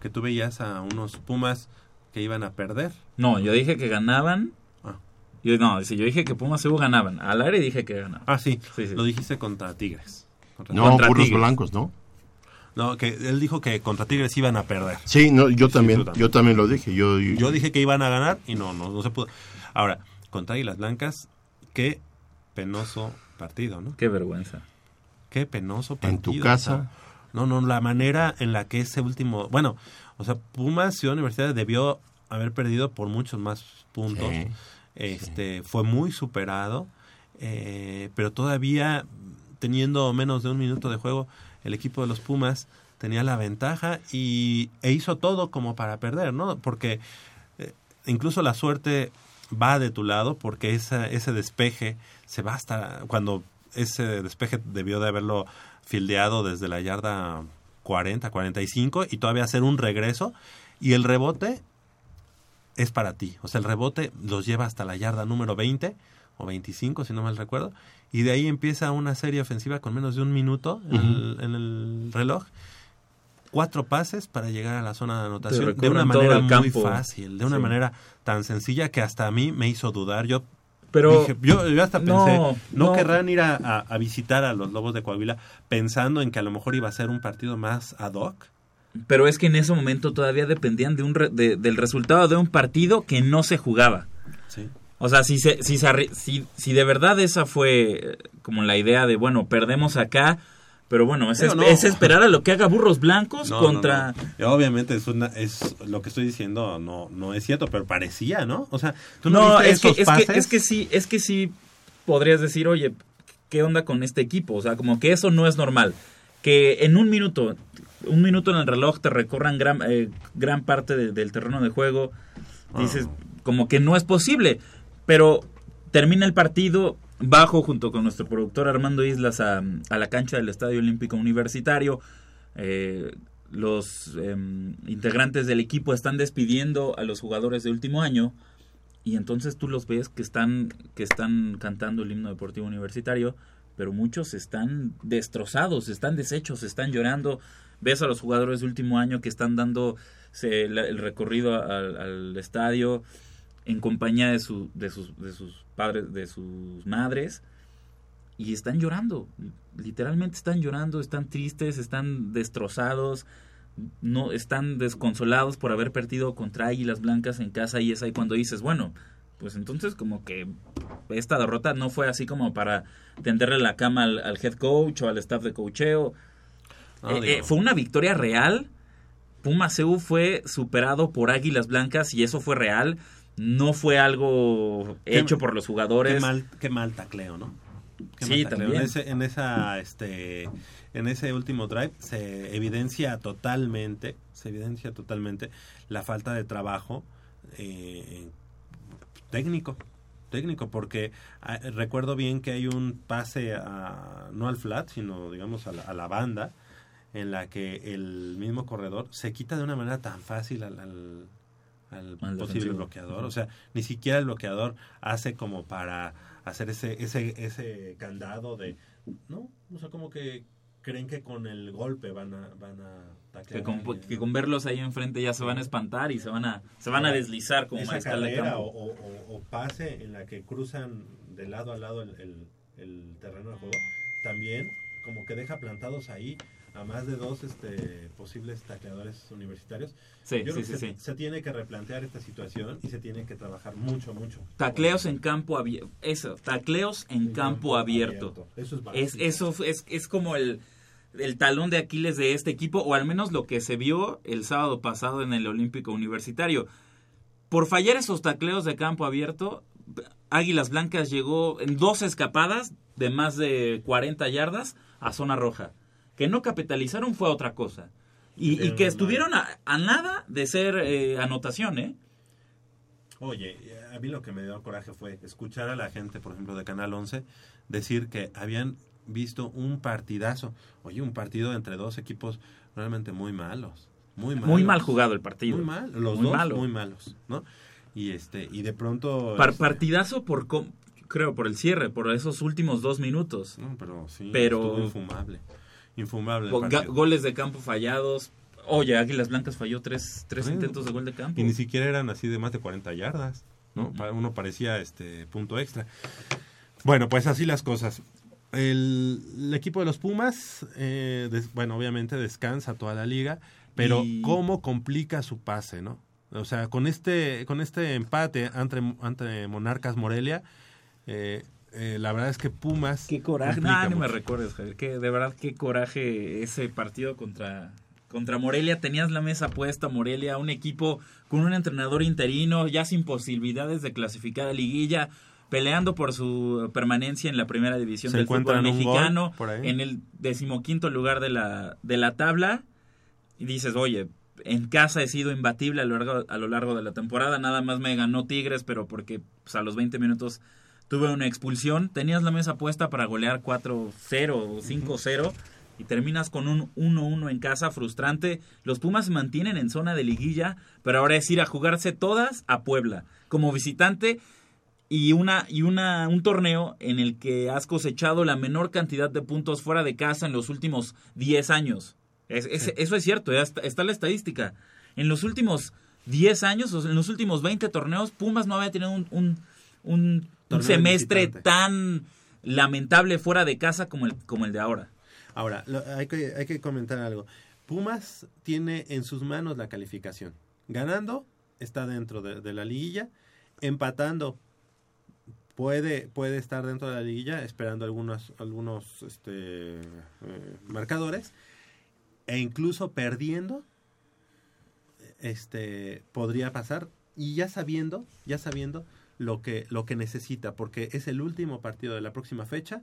que tú veías a unos Pumas que iban a perder. No, yo dije que ganaban. Ah. Yo, no, yo dije que Pumas EU ganaban. Al aire dije que ganaban. Ah, sí. sí, sí. Lo dijiste contra Tigres. No, contra puros Tigres. blancos, ¿no? No, que él dijo que contra Tigres iban a perder. Sí, no, yo también, sí, también. yo también lo dije. Yo, yo, yo, dije que iban a ganar y no, no, no se pudo. Ahora, contra Águilas Blancas, qué penoso partido, ¿no? Qué vergüenza. Qué penoso partido. En tu casa. No, no, la manera en la que ese último, bueno, o sea, Pumas Ciudad Universitaria debió haber perdido por muchos más puntos. Sí, este, sí. fue muy superado, eh, pero todavía teniendo menos de un minuto de juego, el equipo de los Pumas tenía la ventaja y e hizo todo como para perder, ¿no? Porque eh, incluso la suerte va de tu lado porque esa, ese despeje se va hasta cuando ese despeje debió de haberlo fildeado desde la yarda 40, 45 y todavía hacer un regreso y el rebote es para ti. O sea, el rebote los lleva hasta la yarda número 20 o 25, si no mal recuerdo, y de ahí empieza una serie ofensiva con menos de un minuto en, uh -huh. el, en el, reloj. Cuatro pases para llegar a la zona de anotación de una manera muy fácil, de una sí. manera tan sencilla que hasta a mí me hizo dudar. Yo pero Dije, yo, yo, hasta pensé, no, no, no querrán ir a, a, a, visitar a los Lobos de Coahuila pensando en que a lo mejor iba a ser un partido más ad hoc. Pero es que en ese momento todavía dependían de un re, de, del resultado de un partido que no se jugaba. Sí. O sea, si, se, si, se, si, si de verdad esa fue como la idea de, bueno, perdemos acá, pero bueno, es, no. es, esperar a lo que haga Burros Blancos no, contra... No, Obviamente es, una, es lo que estoy diciendo, no, no es cierto, pero parecía, ¿no? O sea, tú no, no es, que, es, que, es que sí, es que sí podrías decir, oye, ¿qué onda con este equipo? O sea, como que eso no es normal. Que en un minuto, un minuto en el reloj te recorran gran, eh, gran parte de, del terreno de juego, dices, oh. como que no es posible. Pero termina el partido, bajo junto con nuestro productor Armando Islas a, a la cancha del Estadio Olímpico Universitario. Eh, los eh, integrantes del equipo están despidiendo a los jugadores de último año y entonces tú los ves que están que están cantando el himno deportivo universitario, pero muchos están destrozados, están deshechos, están llorando. Ves a los jugadores de último año que están dando el, recorrido al estadio en compañía de, su, de, sus, de sus padres, de sus madres, y están llorando, literalmente están llorando, están tristes, están destrozados, no están desconsolados por haber perdido contra Águilas Blancas en casa y es ahí cuando dices, bueno, pues entonces como que esta derrota no fue así como para tenderle la cama al, al head coach o al staff de coacheo. Eh, eh, fue una victoria real. Puma CU fue superado por Águilas Blancas y eso fue real. No fue algo Qué- hecho por los jugadores. Qué mal, qué mal tacleo, ¿no? Qué Sí, mal tacleo. también. En ese, en esa, este, en ese último drive se evidencia totalmente, se evidencia totalmente la falta de trabajo eh, técnico, técnico, porque ah, recuerdo bien que hay un pase a, no al flat, sino digamos a la, a la banda, en la que el mismo corredor se quita de una manera tan fácil al, al, al Al posible bloqueador. O sea, ni siquiera el bloqueador hace como para hacer ese, ese, ese candado de, ¿no? O sea, como que creen que con el golpe van a, van a que con, alguien, que ¿no? con verlos ahí enfrente ya se van a espantar y se van a se van a deslizar como esa de carrera o- o- o pase en la que cruzan de lado a lado el, el- el terreno de juego también como que deja plantados ahí a más de dos este posibles tacleadores universitarios Sí, Yo creo sí, que sí, se, tiene que replantear esta situación y se tiene que trabajar mucho mucho Tacleos en campo abierto. Eso, tacleos en campo abierto. Eso es Es, básico. eso es, es como el, el talón de Aquiles de este equipo, o al menos lo que se vio el sábado pasado en el Olímpico Universitario. Por fallar esos tacleos de campo abierto, Águilas Blancas llegó en dos escapadas de más de 40 yardas a zona roja. Que no capitalizaron fue otra cosa. Y, que estuvieron a, a nada de ser eh, anotación, ¿eh? Oye, a mí lo que me dio coraje fue escuchar a la gente, por ejemplo, de Canal 11, decir que habían visto un partidazo. Oye, un partido entre dos equipos realmente muy malos. Muy malos. Muy mal jugado el partido. Muy mal. Los Muy dos malo. muy malos, ¿no? Y, este, y de pronto... Par- partidazo por, creo, por el cierre, por esos últimos dos minutos. no, pero sí, Pero- estuvo infumable. Infumable. Go- goles de campo fallados. Oye, Águilas Blancas falló tres, tres intentos de gol de campo. Y ni siquiera eran así de más de 40 yardas, ¿no? Uno parecía este punto extra. Bueno, pues así las cosas. El, el equipo de los Pumas, eh, des- bueno, obviamente descansa toda la liga, pero Y- cómo complica su pase, ¿no? O sea, con este, con este empate ante, ante Monarcas Morelia, eh, eh, la verdad es que Pumas... Qué coraje. No, no me recuerdes, Javier. Que de verdad, qué coraje ese partido contra, contra Morelia. Tenías la mesa puesta, Morelia, un equipo con un entrenador interino, ya sin posibilidades de clasificar a liguilla, peleando por su permanencia en la primera división Se del fútbol mexicano, en el decimoquinto lugar de la, de la tabla. Y dices, oye, en casa he sido imbatible a lo largo, a lo largo de la temporada. Nada más me ganó Tigres, pero porque pues, a los 20 minutos tuve una expulsión. Tenías la mesa puesta para golear 4-0 o 5-0 y terminas con un 1-1 en casa frustrante. Los Pumas se mantienen en zona de liguilla, pero ahora es ir a jugarse todas a Puebla como visitante y una y una un torneo en el que has cosechado la menor cantidad de puntos fuera de casa en los últimos 10 años. Es- es- Eso es cierto, está, está la estadística. En los últimos 10 años, o en los últimos 20 torneos, Pumas no había tenido un, un, un- un semestre tan lamentable fuera de casa como el, como el de ahora. Ahora, lo- hay, que, hay que comentar algo. Pumas tiene en sus manos la calificación. Ganando, está dentro de, de la liguilla. Empatando, puede, puede estar dentro de la liguilla, esperando algunos, algunos este, eh, marcadores. E incluso perdiendo, este, podría pasar. Y ya sabiendo, ya sabiendo lo que, lo que necesita, porque es el último partido de la próxima fecha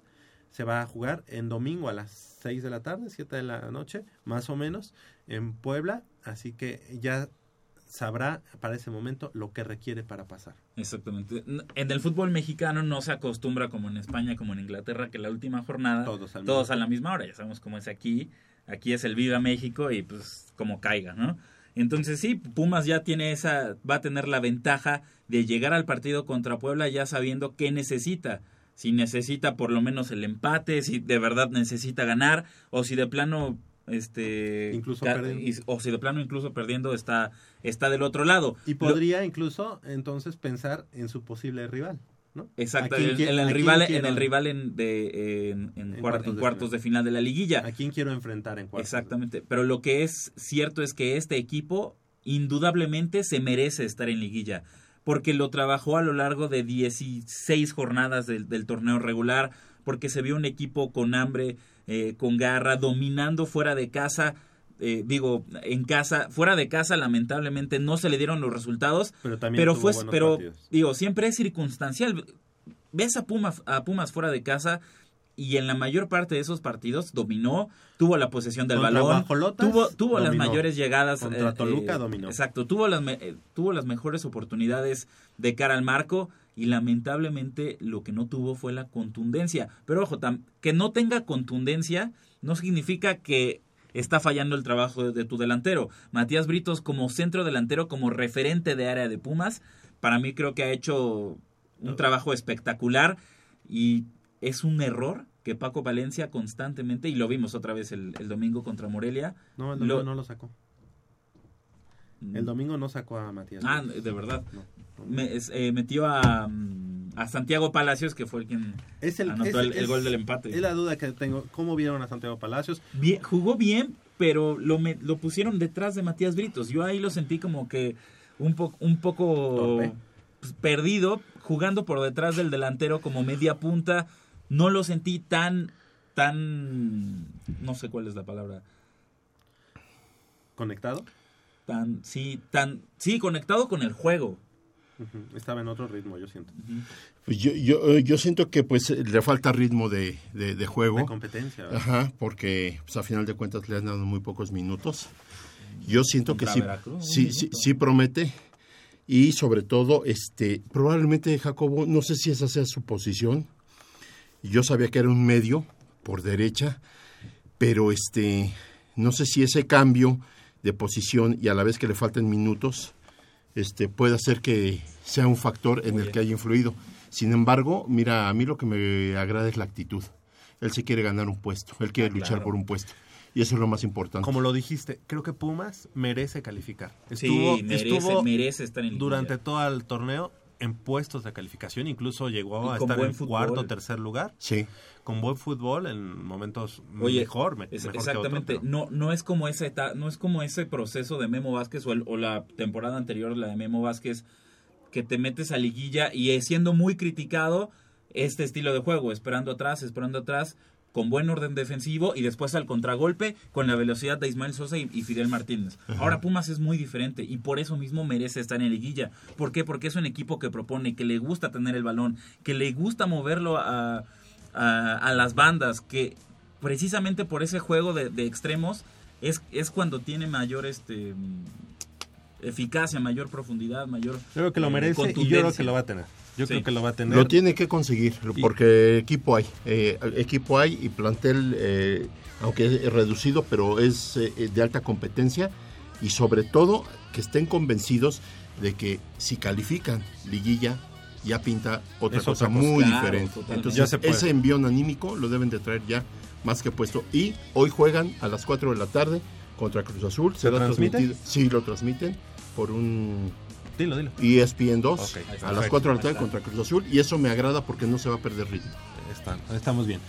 se va a jugar en domingo a las 6 de la tarde, 7 de la noche, más o menos, en Puebla. Así que ya sabrá para ese momento lo que requiere para pasar. Exactamente. En el fútbol mexicano no se acostumbra como en España, como en Inglaterra, que la última jornada Todos al todos a la misma hora. Ya sabemos cómo es aquí. Aquí es el Viva México y pues como caiga, ¿no? Entonces sí, Pumas ya tiene esa, va a tener la ventaja de llegar al partido contra Puebla ya sabiendo qué necesita. Si necesita por lo menos el empate, si de verdad necesita ganar, o si de plano este Incluso perdiendo. o si de plano incluso perdiendo está está del otro lado Y Lo- podría incluso entonces pensar en su posible rival. ¿No? Exacto, ¿A quién el- qui- en el rival, en quiero- el rival en, de, en, en En cuar- cuartos en de cuartos de final de la liguilla. ¿A quién quiero enfrentar en cuartos? Exactamente, pero lo que es cierto es que este equipo indudablemente se merece estar en liguilla, porque lo trabajó a lo largo de 16 jornadas del, del torneo regular, porque se vio un equipo con hambre, eh, con garra, dominando fuera de casa. Eh, digo, en casa, fuera de casa, lamentablemente no se le dieron los resultados, Pero también pero fue, pero partidos. digo, siempre es circunstancial. Ves a Pumas, a Pumas fuera de casa y en la mayor parte de esos partidos dominó, tuvo la posesión del Contra balón, tuvo, tuvo las mayores llegadas. Contra eh, Toluca, eh, dominó. Exacto, tuvo las, eh, tuvo las mejores oportunidades de cara al marco y lamentablemente lo que no tuvo fue la contundencia. Pero ojo, que no tenga contundencia no significa que está fallando el trabajo de, tu delantero. Matías Britos como centro delantero, como referente de área de Pumas, para mí creo que ha hecho un trabajo espectacular y es un error que Paco Valencia constantemente, y lo vimos otra vez el, el domingo contra Morelia. No, el domingo lo- no lo sacó. El domingo no sacó a Matías. Ah, de verdad. Me- eh, metió a, mm, a Santiago Palacios, que fue el quien Es el, anotó es- el, el es- gol del empate. Es la duda que tengo. ¿Cómo vieron a Santiago Palacios? Bien- jugó bien, pero lo, me- lo pusieron detrás de Matías Britos. Yo ahí lo sentí como que un, po- un poco pues, perdido, jugando por detrás del delantero como media punta. No lo sentí tan, tan, no sé cuál es la palabra, ¿Conectado? tan, sí, tan, sí, conectado con el juego. Estaba en otro ritmo, yo siento. Pues yo, yo, eh, yo siento que pues le falta ritmo de, de, de juego. De competencia, ¿verdad? Ajá, porque pues, a final de cuentas le han dado muy pocos minutos. Yo siento que sí, Veracruz, sí, sí, sí promete. Y sobre todo, este, probablemente Jacobo, no sé si esa sea su posición. Yo sabía que era un medio por derecha, pero este, no sé si ese cambio de posición y a la vez que le faltan minutos, este, puede hacer que sea un factor en el que haya influido. Sin embargo, mira, a mí lo que me agrada es la actitud. Él se quiere ganar un puesto, él quiere Ah, luchar claro. por un puesto. Y eso es lo más importante. Como lo dijiste, creo que Pumas merece calificar. Sí, Estuvo, merece- estuvo merece estar en durante todo el torneo en puestos de calificación, incluso llegó Y a estar en fútbol. cuarto o tercer lugar. Sí. Con buen fútbol en momentos Oye, mejor, me- es- mejor que exactamente. otro, pero- no, no es como no es como ese proceso de Memo Vázquez o, el- o la temporada anterior, la de Memo Vázquez, que te metes a liguilla y siendo muy criticado este estilo de juego, esperando atrás, esperando atrás, con buen orden defensivo y después al contragolpe con la velocidad de Ismael Sosa y, y Fidel Martínez. Ajá. Ahora Pumas es muy diferente y por eso mismo merece estar en liguilla. ¿Por qué? Porque es un equipo que propone, que le gusta tener el balón, que le gusta moverlo a, a, a las bandas, que precisamente por ese juego de, de extremos es, es cuando tiene mayor este eficacia, mayor profundidad, mayor Yo creo que lo eh, merece y yo creo que lo va a tener. Yo Sí. creo que lo va a tener. Lo tiene que conseguir, Y- porque equipo hay. eh, equipo hay y plantel, eh, aunque es reducido, pero es eh, de alta competencia. Y sobre todo, que estén convencidos de que si califican liguilla, ya pinta otra Es cosa otra muy diferente. Entonces, Ya ese envión anímico lo deben de traer ya más que puesto. Y hoy juegan a las 4 de la tarde contra Cruz Azul. ¿Se transmite? transmitido. Sí, lo transmiten por un Dilo, dilo. ESPN 2 Ok, a las perfecto. 4 de la tarde contra Cruz Azul y eso me agrada porque no se va a perder ritmo. Estamos bien.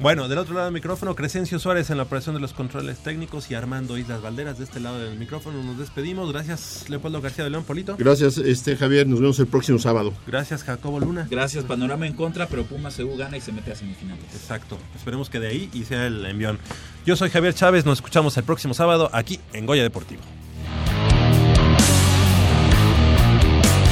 Bueno, del otro lado del micrófono, Crescencio Suárez en la operación de los controles técnicos y Armando Islas Valderas de este lado del micrófono. Nos despedimos. Gracias, Leopoldo García de León Polito. Gracias, este Javier, nos vemos el próximo sábado. Gracias, Jacobo Luna. Gracias, panorama en contra, pero Pumas CU gana y se mete a semifinales. Exacto. Esperemos que de ahí y sea el envión. Yo soy Javier Chávez. Nos escuchamos el próximo sábado aquí en Goya Deportivo.